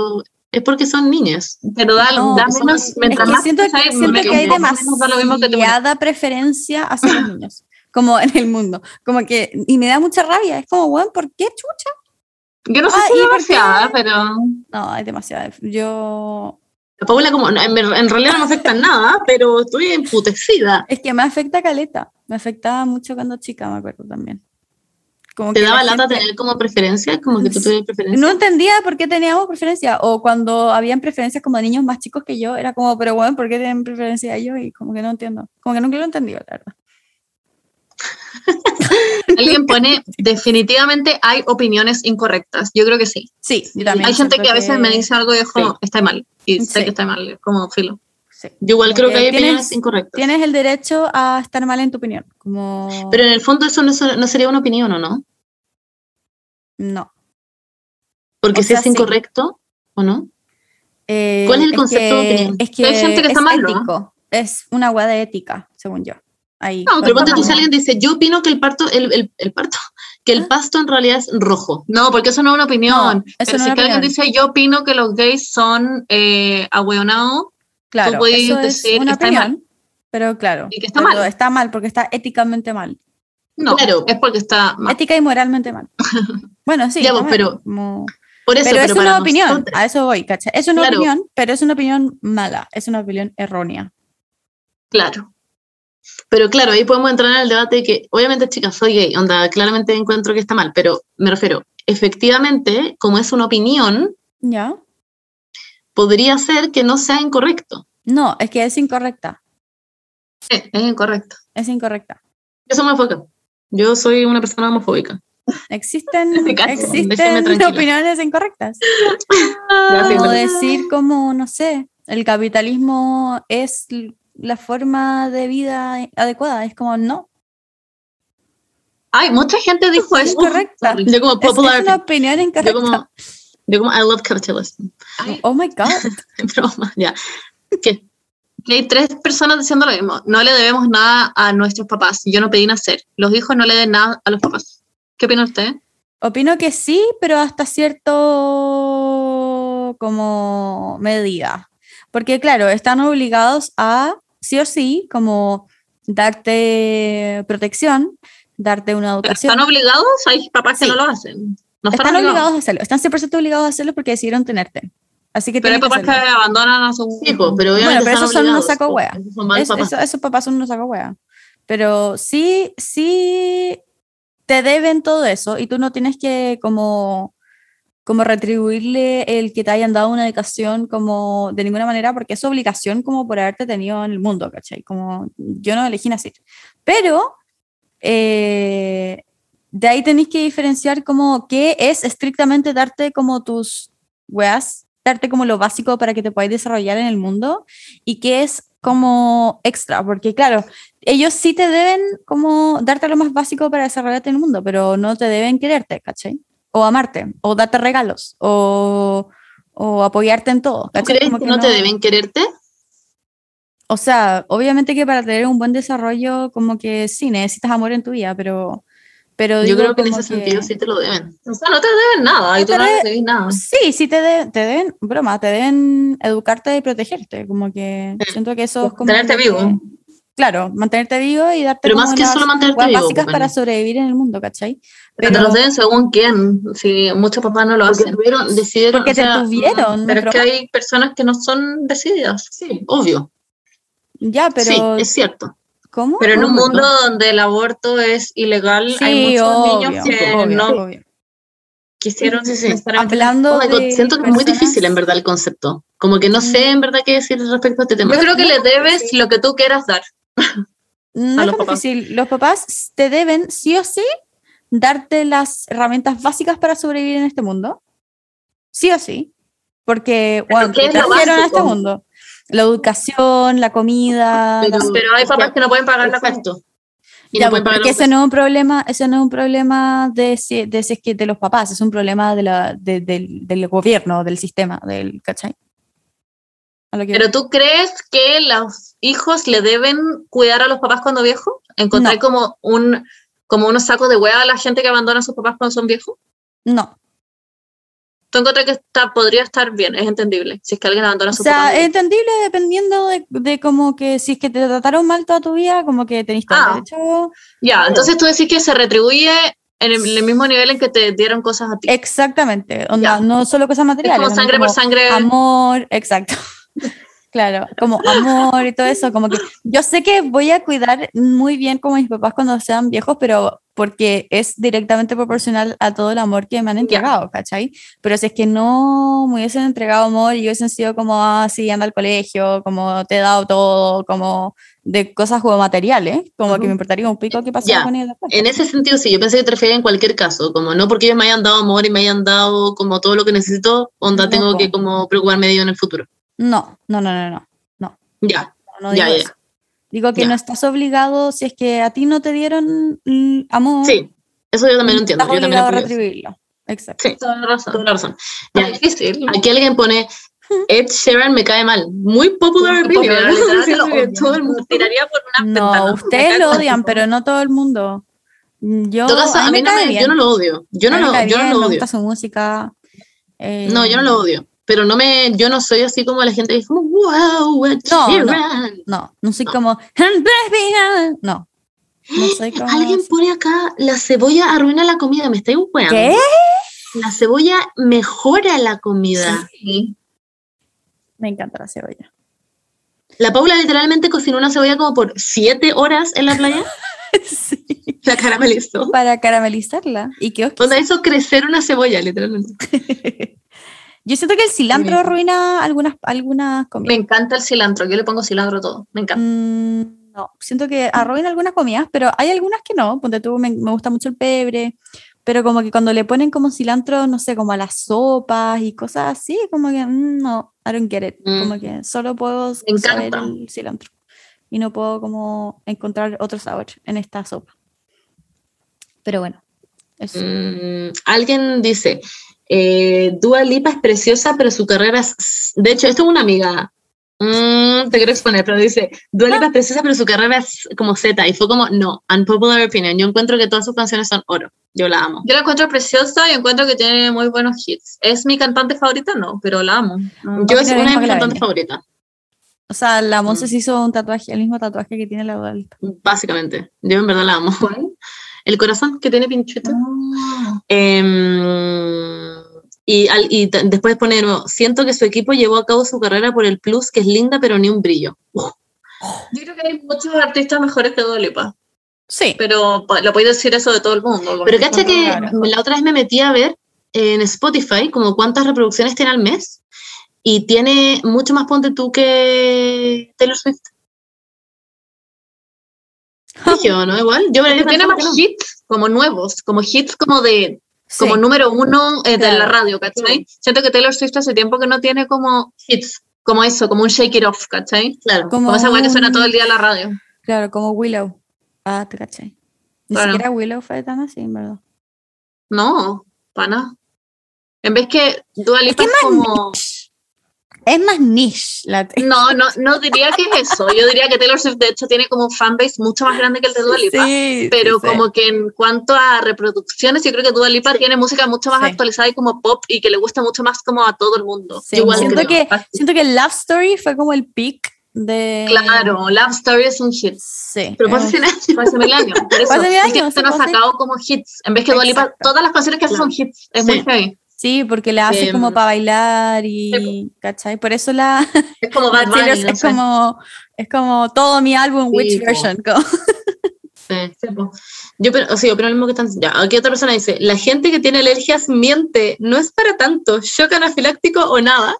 Es porque son niñas. pero da, No, da menos. es Mientras que más siento, siento que hay mismo que te demasiada preferencia hacia los niños, como en el mundo. Como que, y me da mucha rabia. Es como, weón, ¿por qué chucha? Yo no sé Ah, si ¿y es demasiada, pero. No, es demasiado. Yo. La Paula como, en, en realidad no me afecta nada, [LAUGHS] pero estoy emputecida. Es que me afecta caleta. Me afectaba mucho cuando chica, me acuerdo también. Como ¿Te que la daba lata gente- tener como preferencia? Como que tú tuvieras preferencia. No entendía por qué teníamos preferencia. O cuando habían preferencias como de niños más chicos que yo, era como, pero bueno, ¿por qué tienen preferencia ellos? Y como que no entiendo. Como que nunca lo he entendido, la verdad. Alguien pone, definitivamente hay opiniones incorrectas. Yo creo que sí. Sí, yo también. Hay gente que a veces me dice algo y es como, Sí. está mal. Y sé que está mal, como filo. Sí. Yo igual creo que hay tienes- opiniones incorrectas. Tienes el derecho a estar mal en tu opinión. Como. Pero en el fondo eso no, sería una opinión, ¿o no? no. Porque O si es sí. incorrecto, ¿o no? Eh, ¿Cuál es el concepto de que- opinión? Es que Hay gente que está es mal. Es una hueá de ética, según yo. Ahí. No, Pero ponte tú si alguien dice, yo opino que el parto, el, el, el parto, [LAUGHS] que el pasto en realidad es rojo. No, porque eso no es una opinión. No, eso Pero no si es que alguien opinión. dice, yo opino que los gays son eh, ahueonados, Claro, puedes eso decir es una está opinión. mal. Pero claro. Y que está mal. Está mal porque está éticamente mal. no, Claro. es porque está mal. Ética y moralmente mal. [LAUGHS] Bueno, sí. Ya, mal, pero- como- Por eso, pero, pero, es una opinión, a eso voy, ¿cachai? Es una Claro. opinión, pero es una opinión mala, es una opinión errónea. Claro. Pero claro, ahí podemos entrar en el debate de que, obviamente, chicas, soy gay, onda, claramente encuentro que está mal, pero me refiero, efectivamente, como es una opinión, ¿Ya? podría ser que no sea incorrecto. No, es que es incorrecta, Sí, es incorrecto. es incorrecta. Yo soy homofóbica. Yo soy una persona homofóbica. Existen, [LAUGHS] existen [LAUGHS] opiniones incorrectas. Como decir como, no sé, el capitalismo es la forma de vida adecuada. Es como, no, Ay, mucha gente dijo es eso. incorrecta. Yo como Es, es popular, una opinión yo como, yo como, I love capitalism. Ay, Oh my God. [LAUGHS] Broma, ya. Hay tres personas diciendo lo mismo. No le debemos nada a nuestros papás. Yo no pedí nacer. Los hijos no le den nada a los papás. ¿Qué opina usted? Opino que sí, pero hasta cierto como medida. Porque claro, están obligados a, sí o sí, como darte protección, darte una educación. ¿Están obligados? Hay papás que Sí. no lo hacen. No están, Están obligados. obligados a hacerlo, están 100% obligados a hacerlo porque decidieron tenerte. Así que Pero hay que papás que hacerlo. abandonan a sus Sí, po, pero obviamente Bueno, pero están esos son unos saco wea. Esos son Es- papás. eso- esos papás son unos saco wea. Pero sí, sí te deben todo eso y tú no tienes que como, como retribuirle el que te hayan dado una educación como de ninguna manera porque es obligación como por haberte tenido en el mundo, ¿cachai? Como yo no elegí nacer. Pero eh, de ahí tenéis que diferenciar como qué es estrictamente darte como tus weas, darte como lo básico para que te podáis desarrollar en el mundo y qué es como extra, porque claro, ellos sí te deben como darte lo más básico para desarrollarte en el mundo, pero no te deben quererte, ¿cachai? O amarte, o darte regalos, o, o apoyarte en todo. ¿Tú crees Como que no te deben quererte? O sea, obviamente que para tener un buen desarrollo, como que sí, necesitas amor en tu vida, pero, Pero Yo creo que en ese sentido que- sí te lo deben. O sea, no te deben nada y tú no recibís nada. Sí, sí te, de- te deben, broma, te deben educarte y protegerte, como que Sí. siento que eso es como... Mantenerte lo que- vivo. Claro, mantenerte vivo y darte Pero más que las solo mantenerte vivo, básicas pues, para sobrevivir en el mundo, ¿cachai? Pero te los deben según quién. Si muchos papás no lo Porque hacen. tuvieron, decidieron. Porque o sea, te tuvieron, Pero es que hay personas que no son decididas. Sí, obvio. Ya, pero... Sí, es cierto. ¿Cómo? Pero en un mundo donde el aborto es ilegal, Sí, hay muchos obvio, niños que obvio, no obvio. quisieron Sí, Hablando Oh de siento que es muy difícil en verdad el concepto. Como que no sé en verdad qué decir respecto a este tema. Yo creo que le debes lo que tú quieras dar. No es tan papás. difícil. Los papás te deben, sí o sí, darte las herramientas básicas para sobrevivir en este mundo. Sí o sí. Porque, bueno, ¿qué te es lo trajeron a este mundo. La educación, la comida. Pero- las- Pero hay papás que no pueden pagar la. Y Ya, no pagar porque ese no es un problema, ese no es un problema de si, de si es que de los papás, es un problema de la, de- del, del gobierno, del sistema, del, ¿cachai? Que- Pero tú crees que los hijos le deben cuidar a los papás cuando viejos? ¿Encontrar No. como un como unos sacos de hueá a la gente que abandona a sus papás cuando son viejos? no. ¿Tú encuentras que está, podría estar bien? Es entendible. Si es que alguien abandona a O sus sea, papás. es entendible dependiendo de, de como que si es que te trataron mal toda tu vida, como que tenés todo Ah. derecho. Ya, entonces tú decís que se retribuye en el, el mismo nivel en que te dieron cosas a ti. Exactamente. onda, no solo cosas Es materiales. como onda, sangre por como sangre. Amor, exacto. Claro, como amor y todo eso, como que yo sé que voy a cuidar muy bien como mis papás cuando sean viejos, pero porque es directamente proporcional a todo el amor que me han entregado, ¿cachai? Pero si es que no me hubiesen entregado amor y hubiesen sido como, ah, sí, anda al colegio, como te he dado todo, como de cosas como materiales, como que Ujú. me importaría un pico qué pasó con ellos. En ese sentido, sí, yo pensé que te refería en cualquier caso, como no porque ellos me hayan dado amor y me hayan dado como todo lo que necesito, onda No, tengo que como preocuparme de ellos en el futuro. No, no, no, no, no. Ya, no Ya, digo ya. eso. Digo que Ya. no estás obligado, si es que a ti no te dieron mm, amor, sí, eso yo también lo entiendo. estás Yo también obligado a apoyo eso. retribuirlo. Exacto. Sí, Toda la razón. toda la razón. Es Ya, difícil. aquí alguien pone Ed Sheeran me cae mal. Muy popular Muy opinion. popular, [LAUGHS] todo el mundo- Tiraría por una No, ventana. Me ustedes lo odian, pero no todo el mundo. Yo, En todo caso, a mí no me- yo no lo odio. Yo no A me lo, yo no lo me odio. gusta su música. eh, No, yo no lo odio. Pero no me, yo no soy así como la gente que dice, wow, Ed No, no. Sheeran". No, no soy No. como. "And baby, ah". No. No soy [GASPS] como. Alguien así. pone acá, la cebolla arruina la comida. ¿Me estáis weando? ¿Qué? La cebolla mejora la comida. Sí. Me encanta la cebolla. La Paula literalmente cocinó una cebolla como por siete horas en la playa. [LAUGHS] sí. La caramelizó. Para caramelizarla. Y qué Donde hizo crecer una cebolla, literalmente. [LAUGHS] Yo siento que el cilantro arruina algunas, algunas Me comidas. encanta el cilantro. Yo le pongo cilantro todo. Me encanta. Mm, no, siento que arruina algunas comidas, pero hay algunas que no. Ponte tú, me, me gusta mucho el pebre, pero como que cuando le ponen como cilantro, no sé, como a las sopas y cosas así, como que mm, no, I don't get it. Mm. Como que solo puedo Me saber el cilantro y no puedo como encontrar otro sabor en esta sopa. Pero bueno, eso. Mm, alguien dice, eh, Dua Lipa es preciosa, pero su carrera es... De hecho, esto es una amiga. Mm, te quiero exponer, pero dice, Dua Lipa es preciosa, pero su carrera es como Z. Y fue como, no, unpopular opinion. Yo encuentro que todas sus canciones son oro. Yo la amo. Yo la encuentro preciosa y encuentro que tiene muy buenos hits. ¿Es mi cantante favorita? No, pero la amo. Yo es una de mis cantantes favoritas, O sea, la Monse Mm. se hizo un tatuaje, el mismo tatuaje que tiene la Dua Lipa. básicamente. Yo en verdad la amo. El corazón que tiene pinchito. Em, y, al- y t- después pone de nuevo, siento que su equipo llevó a cabo su carrera por el plus, que es linda, pero ni un brillo. Uf, Yo creo que hay muchos artistas mejores que Dua Lipa, Sí. pero lo podéis decir eso de todo el mundo. Pero cacha que la otra vez me metí a ver en Spotify como cuántas reproducciones tiene al mes y tiene mucho más ponte tú que Taylor Swift. Yo, ¿no? Igual. Yo habría tiene más no. hits como nuevos, como hits como de sí. como número uno eh, de Claro. la radio, ¿cachai? Siento que Taylor Swift hace tiempo que no tiene como hits, como eso, como un shake it off, ¿cachai? Claro. Como esa weá que suena todo el día en la radio. Claro, como Willow. Ah, te caché. Ni siquiera Willow fue tan así, en verdad. No, pana. En vez que Dua Lipa que es como... Es más niche la [LAUGHS] No, no, no diría que es eso. Yo diría que Taylor Swift, de hecho, tiene como un fanbase mucho más grande que el de Dua Lipa. Sí, pero sí, sí. como que en cuanto a reproducciones, yo creo que Dua Lipa tiene música mucho más Sí. actualizada y como pop y que le gusta mucho más como a todo el mundo. Sí, igual siento, que, siento que Love Story fue como el peak de. Claro, Love Story es un hit. Sí. Pero fue hace Eh, 100 años. Fue hace mil años. Por [LAUGHS] eso, Fue hace mil años, últimamente sí, no ha fue hace- sacado como hits. En vez que Dua Lipa, todas las canciones que hace son hits. Es muy Sí. heavy. Sí, porque la hace como para bailar y. ¿Cachai? Por eso la. [LAUGHS] Es como Bad [LAUGHS] Bunny, no es, como, es como todo mi álbum, Sí, which version. como- [LAUGHS] Sí. Yo pero, o sea, yo opino lo mismo que están. Ya, aquí otra persona dice: La gente que tiene alergias miente, no es para tanto, shock anafiláctico o nada.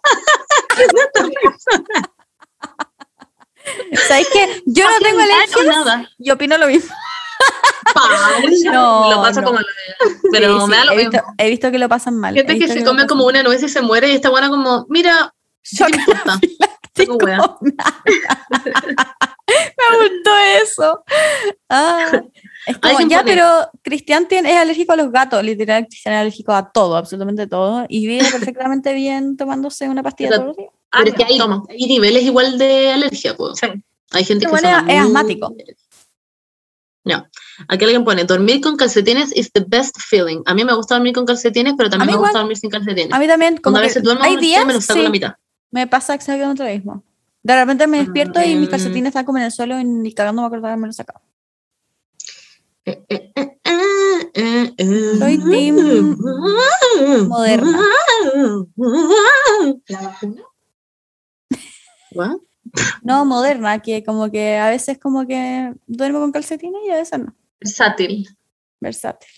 ¿Sabes qué? Yo no tengo alergias. nada. Yo opino lo mismo. [LAUGHS] No, lo paso no. como lo de Pero Sí, me sí, da lo he, mismo. visto, he visto que lo pasan mal. Gente que se come como una nuez y se muere y está buena como, mira. [LAUGHS] [LAUGHS] Me gustó eso. Ah, es como, Alguien ya, pero Cristian tiene- es alérgico a los gatos, literal, Cristian es alérgico a todo, absolutamente todo, y vive perfectamente bien tomándose una pastilla Pero- todos los días. Ah, Pero es que hay, niveles igual de alergia, pues. Sí. Hay gente que Igual se es- llama es muy- asmático. No. Aquí alguien pone, dormir con calcetines is the best feeling. A mí me gusta dormir con calcetines, pero también me igual. gusta dormir sin calcetines. A mí también, como Cuando a que veces duermo hay días, me lo saco sí, la mitad. me pasa exactamente lo mismo. De repente me despierto y mis Mm. calcetines están como en el suelo y ni cagando me acuerdo de haberme los sacado. Eh, eh, eh. Soy team moderna. ¿La vacuna? ¿What? No, moderna, que como que a veces como que duermo con calcetines y a veces no. Versátil. Versátil.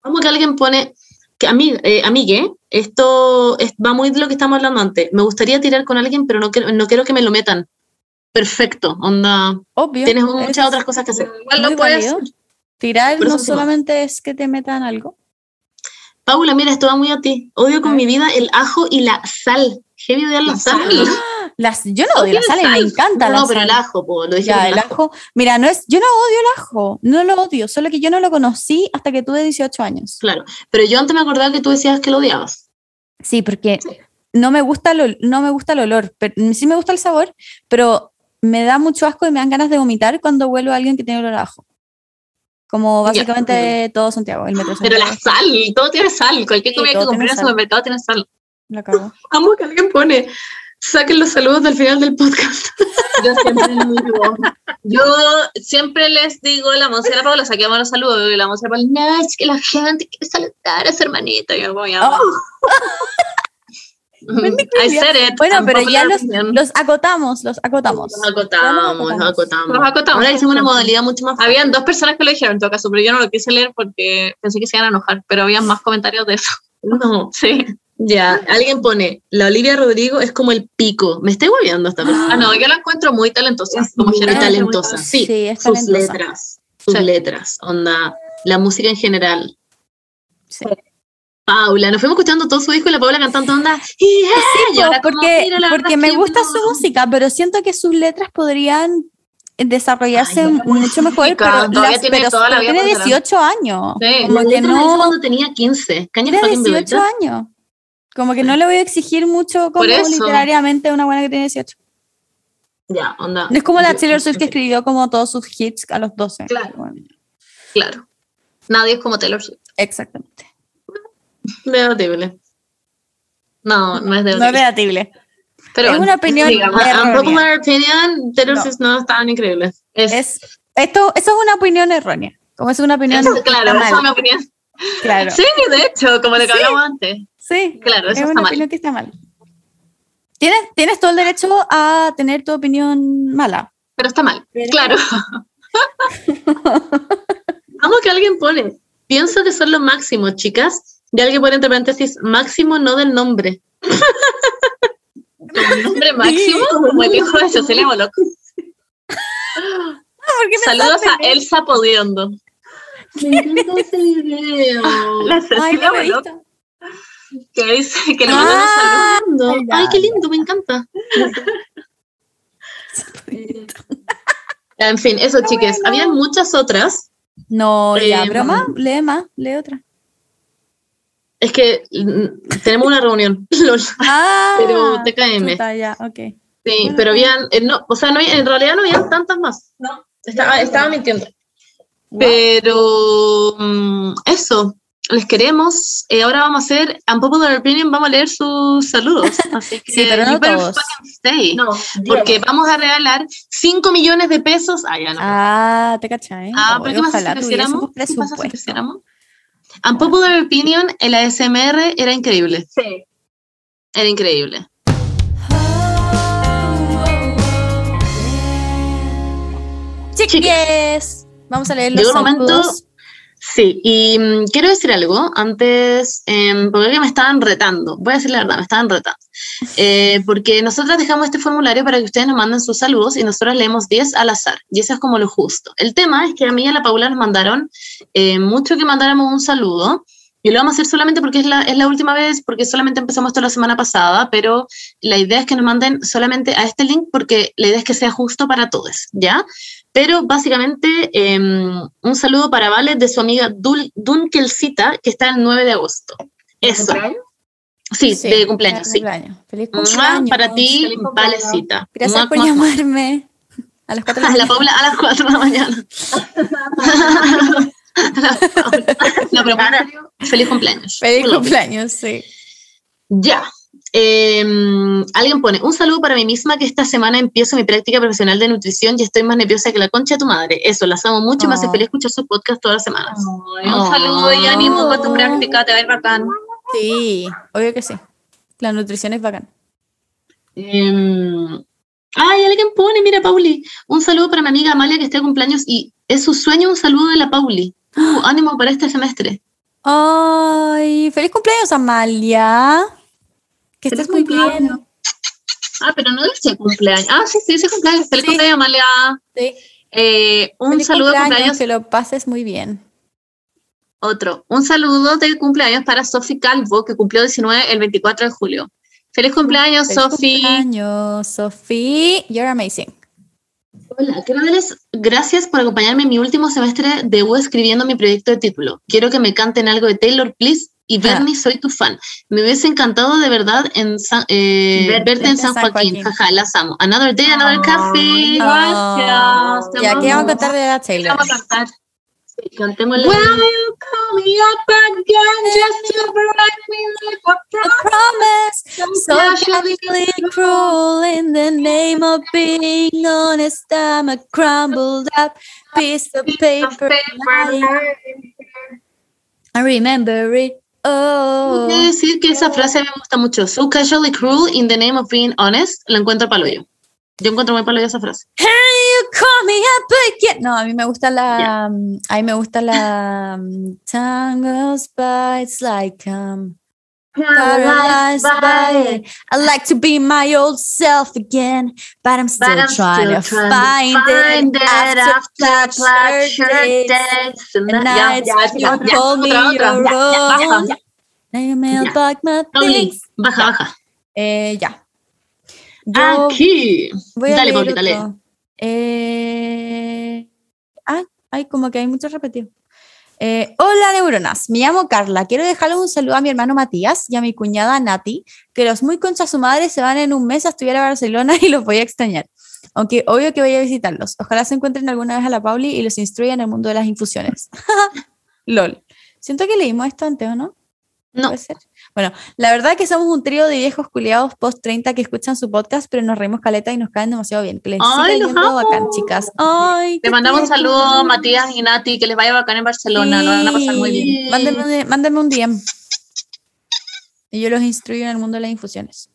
Como que alguien pone que a mí, eh, amigue, esto es- va muy de lo que estamos hablando antes. Me gustaría tirar con alguien, pero no quiero, no quiero que me lo metan. Perfecto, onda. Obvio. Tienes es muchas otras cosas que hacer. Igual lo puedes. válido. Tirar no solamente es que te metan algo. Paula, mira, esto va muy a ti. Odio con mi vida el ajo y la sal. Heavy odiar la La sal. sal. [LAUGHS] Las, yo no odio la sal y me sal. encanta No, la no, pero sal. el ajo, po, lo Ya, el ajo. Mira, no es, yo no odio el ajo, no lo odio, solo que yo no lo conocí hasta que tuve 18 años. Claro, pero yo antes me acordaba que tú decías que lo odiabas. Sí, porque Sí. no me gusta el, no me gusta el olor, pero sí me gusta el sabor, pero me da mucho asco y me dan ganas de vomitar cuando huelo a alguien que tiene olor a ajo. Como Ya. básicamente todo Santiago, el metro Pero la sal, todo tiene sal. Cualquier Sí, comida que todo compres tiene en el sal. supermercado tiene sal. Cago. [LAUGHS] Amo que alguien pone, saquen los saludos del final del podcast. [LAUGHS] Yo siempre lo digo. Yo siempre les digo a la Monse y a la Paula, saquemos los saludos. Y la Monse y la Paula, no, es que la gente quiere saludar a su hermanita. Y yo, voy a. Oh. [LAUGHS] I said it. Bueno, pero ya los, opinion. los acotamos, los acotamos. Acotamos, acotamos. acotamos. Nos acotamos. Ahora hicimos una modalidad mucho más Habían dos personas que lo dijeron en todo caso, pero yo no lo quise leer porque pensé que se iban a enojar, pero habían más comentarios de eso. No, [LAUGHS] Sí. Ya. Alguien pone, la Olivia Rodrigo es como el pico. Me estoy volviendo esta persona. Ah, no, yo la encuentro muy talentosa. Es como muy talentosa. Sí, Sí, es sus talentosa. letras, sus Sí. letras, onda, la música en general. Sí. Paula, nos fuimos escuchando todo su disco y la Paula cantando onda. "Yeah", y ahora porque "Mira, la porque me gusta no". su música, pero siento que sus letras podrían desarrollarse Ay, mucho mejor, pero, las- tiene pero- toda la pero vida tiene por delante. 18 años. Sí. Como que no cuando tenía 15. Caña tiene fucking 18 Bebecita. años. Como que no le voy a exigir mucho como eso. literariamente a una buena que tiene 18. Ya, onda. No es como la Taylor Swift que escribió como todos sus hits a los 12. Claro. Bueno, Claro. Nadie es como Taylor Swift. exactamente. Debatible. No, no es de No es debatible. Pero es bueno, una opinión digamos. Unpopular opinion, Taylor No. Swift no es tan increíble. es, Es, esto, eso es una opinión errónea. Como es una opinión es- claro, es una opinión. Claro. Sí, de hecho, como lo que Sí. hablamos antes. Sí, Claro, es eso una está mal. opinión que está mal. Tienes, tienes todo el derecho a tener tu opinión mala. Pero está mal. Pero- Claro. [LAUGHS] Vamos que alguien pone, pienso que son lo máximo, chicas. Y alguien pone entre paréntesis, máximo no del nombre. [LAUGHS] El nombre máximo, como el hijo de Cecilia Moloch. [LAUGHS] Saludos a Elsa Podiondo. Me encanta ese video. [LAUGHS] La Ay, Cecilia lo visto. que dice que mandan saludo. Ah, ya, Ay, qué lindo, me encanta. En fin, eso, chiques. Habían muchas otras. No, ya, Eh, broma, lee más, lee otra. Es que mm, tenemos una reunión, [LAUGHS] lol. Ah, Pero TKM. chuta, ya, ok. Sí, pero habían, eh, no, o sea, no, en realidad no habían tantas más. No, estaba, estaba mintiendo. Pero mm, eso, les queremos. Eh, ahora vamos a hacer Unpopular Opinion, vamos a leer sus saludos. [LAUGHS] Así que Sí, pero no todos. stay. No, Porque vamos a regalar 5 millones de pesos. Ah, ya no. Ah, te cachai. Ah, pero ¿qué pasa si creciéramos? ¿Qué pasa si creciéramos? Unpopular Opinion, el ASMR era increíble. sí. Era increíble. Chiques, vamos a leer los Llegó momento-. Sí, y mm, quiero decir algo antes, em, porque me estaban retando. Voy a decir la verdad, me estaban retando. Eh, porque nosotros dejamos este formulario para que ustedes nos manden sus saludos y nosotros leemos 10 al azar. Y eso es como lo justo. El tema es que a mí y a la Paula nos mandaron eh, mucho que mandáramos un saludo. Y lo vamos a hacer solamente porque es la, es la última vez, porque solamente empezamos esto la semana pasada, pero la idea es que nos manden solamente a este link porque la idea es que sea justo para todos, ¿ya? Pero básicamente em, un saludo para Vale de su amiga Dul Dunkelcita, que está el 9 de agosto. Eso. Sí, de cumpleaños, sí. cumpleaños. Feliz Mua, cumpleaños. Para ti, cumpleaños. Valecita. Gracias Mua, por mua, mua. llamarme. A las 4 de [LAUGHS] A la la mañana. Paula a las 4 de la mañana. [LAUGHS] [LAUGHS] La Paula. Serio, feliz cumpleaños. Feliz cumpleaños, sí. Ya. Em, alguien pone, un saludo para mí misma que esta semana empiezo mi práctica profesional de nutrición y estoy más nerviosa que la concha de tu madre. Eso, las amo mucho y me hace Oh. feliz escuchar su podcast todas las semanas. Un saludo y ánimo para tu práctica, te va a ir bacán. Sí, obvio que sí. La nutrición es bacán. Em, ay, alguien pone, mira, Pauli, un saludo para mi amiga Amalia que está de cumpleaños y es su sueño un saludo de la Pauli. Uh, ánimo para este semestre. Ay, feliz cumpleaños, Amalia. Que Feliz estés bien. Ah, pero no dice cumpleaños. Ah, sí, sí, dice cumpleaños. Feliz Sí. cumpleaños, Amalia. Sí. Eh, un Feliz saludo de cumpleaños, cumpleaños. Que lo pases muy bien. Otro. Un saludo de cumpleaños para Sofi Calvo, que cumplió 19 el 24 de julio. Feliz cumpleaños, Feliz Sofi. cumpleaños, Sofi. You're amazing. Hola, quiero darles gracias por acompañarme en mi último semestre de U escribiendo mi proyecto de título. Quiero que me canten algo de Taylor, please. Y Bernie, soy tu fan. Me hubiese encantado de verdad en San- eh, Verte verte, en San, Joaquín. Jaja, las amo. Another day, another coffee. Gracias. te Ya, ¿qué vamos a contar de la ¿Qué Taylor? vamos a cantar? Cantémosle. Will you call me up again just to break me like a A promise, so casually cruel in the name of being honest. I'm a crumbled up piece of paper. I remember it. Oh, Quiero decir que esa frase me gusta mucho. So casually cruel in the name of being honest. La encuentro paloyo. Yo encuentro muy paloyo esa frase. you call me up again. No, a mí me gusta la. um, A mí me gusta la. um, by, it's like um, paralyzed by it. I like to be my old self again, but I'm still But I'm trying still to trying to find, it after pleasure days and nights. you call me your own. Now you mail Ya. back my things. baja, baja. Eh, ya. Yo Aquí. voy a Dale, Paulita, otro. Eh, ah, ay, como que hay muchos repetidos. Eh, hola neuronas, me llamo Carla. Quiero dejarle un saludo a mi hermano Matías y a mi cuñada Nati, que los muy conchas su madre se van en un mes a estudiar a Barcelona [LAUGHS] y los voy a extrañar. Aunque obvio que voy a visitarlos. Ojalá se encuentren alguna vez a la Pauli y los instruyan en el mundo de las infusiones. [LAUGHS] LOL. Siento que leímos esto antes, ¿o no? No. ¿Puede ser? Bueno, la verdad que somos un trío de viejos culiados post 30 que escuchan su podcast, pero nos reímos caleta y nos caen demasiado bien. Que les Ay, siga yendo bacán, chicas. Ay, Te mandamos un saludo a Matías y Nati, que les vaya bacán en Barcelona, lo van a pasar muy bien. Sí. Mándenme, un- mándenme un DM. Y yo los instruyo en el mundo de las infusiones.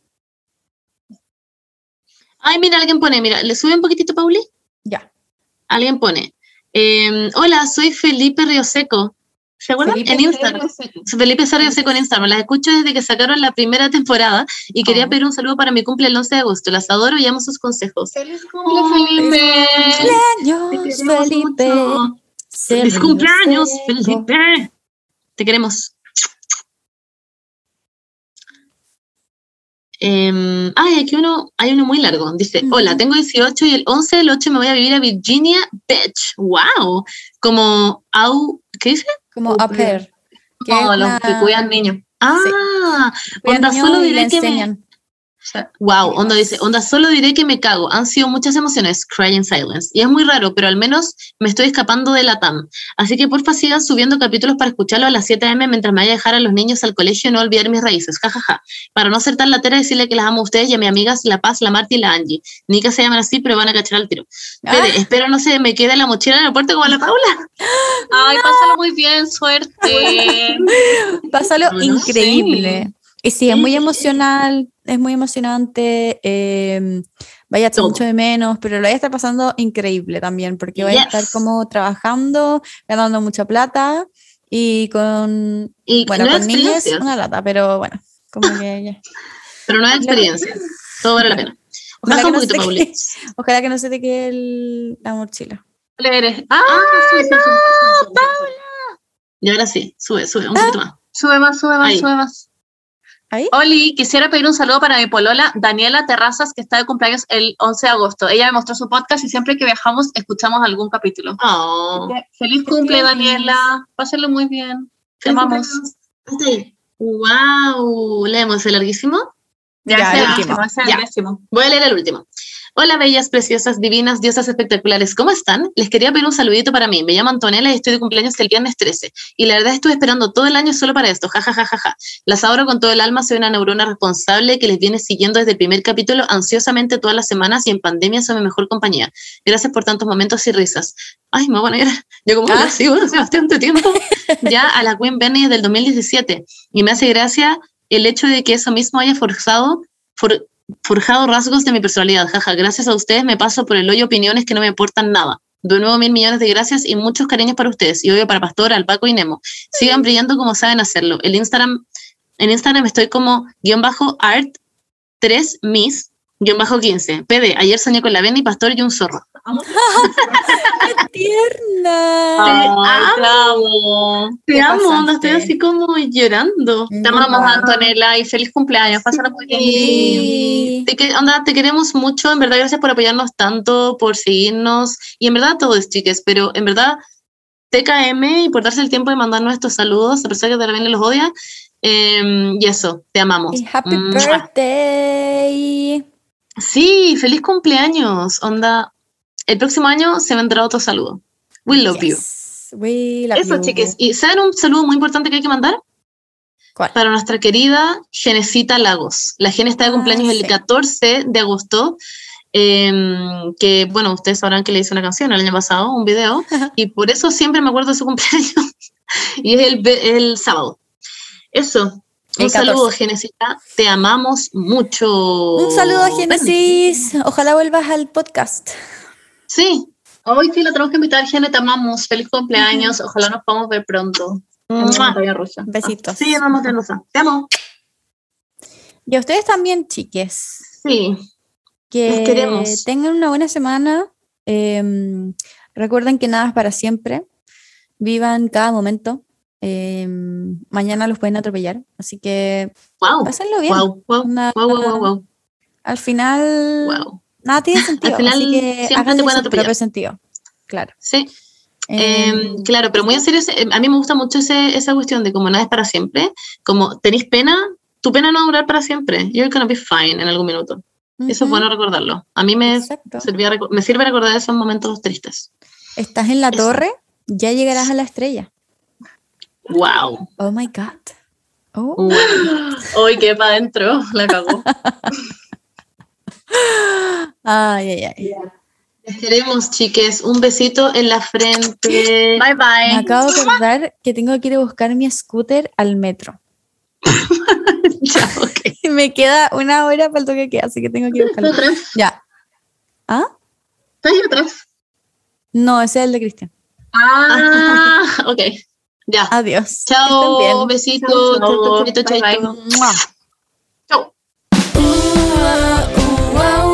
Ay, mira, alguien pone, mira, le sube un poquitito, Pauli. Ya. Alguien pone, em, hola, soy Felipe Rioseco. ¿Se acuerdan? Felipe en Instagram. Felipe Rioseco en Instagram. Las escucho desde que sacaron la primera temporada y quería Oh. pedir un saludo para mi cumple el 11 de agosto. Las adoro y amo sus consejos. ¡Feliz cumple, Felipe! Cumpleaños, Felipe. ¡Feliz cumpleaños. Felipe! Te queremos. Em, ay, aquí uno, hay uno muy largo. Dice, hola, tengo 18 y el 11 del 8 me voy a vivir a Virginia Beach. ¡Wow! Como, au, ¿qué dice? Como Au a pair. Como es los una- que cuidan niños. Ah, onda niño solo diré que me, Wow, onda dice, onda solo diré que me cago. Han sido muchas emociones, cry in silence. Y es muy raro, pero al menos me estoy escapando de la TAM. Así que porfa sigan subiendo capítulos para escucharlo a las 7 am mientras me vaya a dejar a los niños al colegio y no olvidar mis raíces. Ja, ja, ja. Para no ser tan latera, decirle que las amo a ustedes y a mis amigas La Paz, La Marta y La Angie. Ni que se llaman así, pero van a cachar al tiro. Ah. Espero no se me quede la mochila en el aeropuerto como a la [LAUGHS] Paula. Ay, pásalo muy bien, suerte. [LAUGHS] Pásalo No, no increíble. Y sí, es muy emocional, es muy emocionante. eh, vaya a Todo. mucho de menos, pero lo vaya a estar pasando increíble también, porque vaya a estar Yes. como trabajando, ganando mucha plata y con, Y bueno, con niñas experiencia, una lata, pero bueno, como que ya. [LAUGHS] pero nueva experiencia. [LAUGHS] Todo vale la pena. Ojalá que, un no se poquito, quede, ojalá que no se te quede el- la mochila. ¿Cuál eres? Ah, sí, sí, sí. Y ahora sí, sube, sube, un poquito más. sube más, sube más, Ahí. sube más. ¿Ahí? Oli, quisiera pedir un saludo para mi polola Daniela Terrazas, que está de cumpleaños el 11 de agosto. Ella me mostró su podcast y siempre que viajamos escuchamos algún capítulo. Oh. Feliz cumple, Feliz. Daniela. Pásenlo muy bien. Te amamos. Wow, leemos el larguísimo. Ya, ese el último. el Ya. décimo. Voy a leer el último. Hola, bellas, preciosas, divinas, diosas espectaculares. ¿Cómo están? Les quería pedir un saludito para mí. Me llamo Antonella y estoy de cumpleaños el viernes 13. Y la verdad estuve esperando todo el año solo para esto. Ja, ja, ja, ja, ja. Las adoro con todo el alma. Soy una neurona responsable que les viene siguiendo desde el primer capítulo ansiosamente todas las semanas y en pandemia son mi mejor compañía. Gracias por tantos momentos y risas. Ay, me voy a poner. Yo como ah. sigo hace bastante tiempo. ya a la Queen Benny del 2017. Y me hace gracia el hecho de que eso mismo haya forzado, for- forjado rasgos de mi personalidad. Jaja, gracias a ustedes me paso por el hoyo opiniones que no me aportan nada. De nuevo, mil millones de gracias y muchos cariños para ustedes. Y obvio para Pastor, Alpaco y Nemo. Sigan brillando como saben hacerlo. El Instagram, en Instagram estoy como guion bajo art 3 mis guion bajo 15. PD, ayer soñé con la Vena y Pastor y un zorro. [LAUGHS] ¡Tierna! Ay, te amo. Te Te amo, pasaste. estoy así como llorando. Mm. Te amamos, Antonella, y feliz cumpleaños. Pásenlo muy bien. Sí. Te, que- onda, te queremos mucho, en verdad, gracias por apoyarnos tanto, por seguirnos, y en verdad todo es chiques, pero en verdad, TKM y por darse el tiempo de mandarnos estos saludos, a pesar que también los odia, eh, y eso, te amamos. Y happy Mua. birthday. Sí, feliz cumpleaños, onda, el próximo año se vendrá otro saludo. We love you. Yes. We love Eso, you. chiques, y ¿saben un saludo muy importante que hay que mandar? ¿Cuál? para nuestra querida Genesita Lagos. La Gene está de Ah, cumpleaños sí. el 14 de agosto. em, que bueno, ustedes sabrán que le hice una canción el año pasado, un video, [LAUGHS] y por eso siempre me acuerdo de su cumpleaños. [LAUGHS] y es el, el sábado. Eso. Un saludo, 14. Genesita. Te amamos mucho. Un saludo a Génesis. Ojalá vuelvas al podcast. Sí. Hoy sí lo tenemos que invitar, Gene, te amamos. Feliz cumpleaños. Ojalá nos podamos ver pronto. En Rusa. Besitos. Sí, amamos de Rosa. Te amo. Y a ustedes también, chiques. Sí. Que queremos. tengan una buena semana. Em, recuerden que nada es para siempre. Vivan cada momento. Em, mañana los pueden atropellar. Así que Wow. pásenlo bien. Wow, wow, Una- wow, wow, wow, wow, Al final, wow. Nada tiene sentido. final así que siempre te pueden atropellar. sentido. Claro. Sí. Em, Em, claro, pero muy en serio, a mí me gusta mucho ese- esa cuestión de como nada es para siempre, como tenéis pena, tu pena no va a durar para siempre, you're gonna be fine en algún minuto. Eso es bueno recordarlo. A mí me, servía me sirve recordar esos momentos tristes. Estás en la Eso. torre, ya llegarás a la estrella. Wow. Oh my God. Oh. Hoy que para adentro, la cagó. [LAUGHS] Ay, ay, ay. Les queremos, chiques. Un besito en la frente. Bye Me bye. acabo de acordar que tengo que ir a buscar mi scooter al metro. [LAUGHS] Ya, ok. Y me queda una hora para el toque que queda, así que tengo que ir a buscarlo. Ya. ¿Ah? ¿Estás ahí atrás? No, ese es el de Cristian. Ah, ok. Ya. Adiós. Chao. Estén bien. Besitos. Chao, chao. Whoa.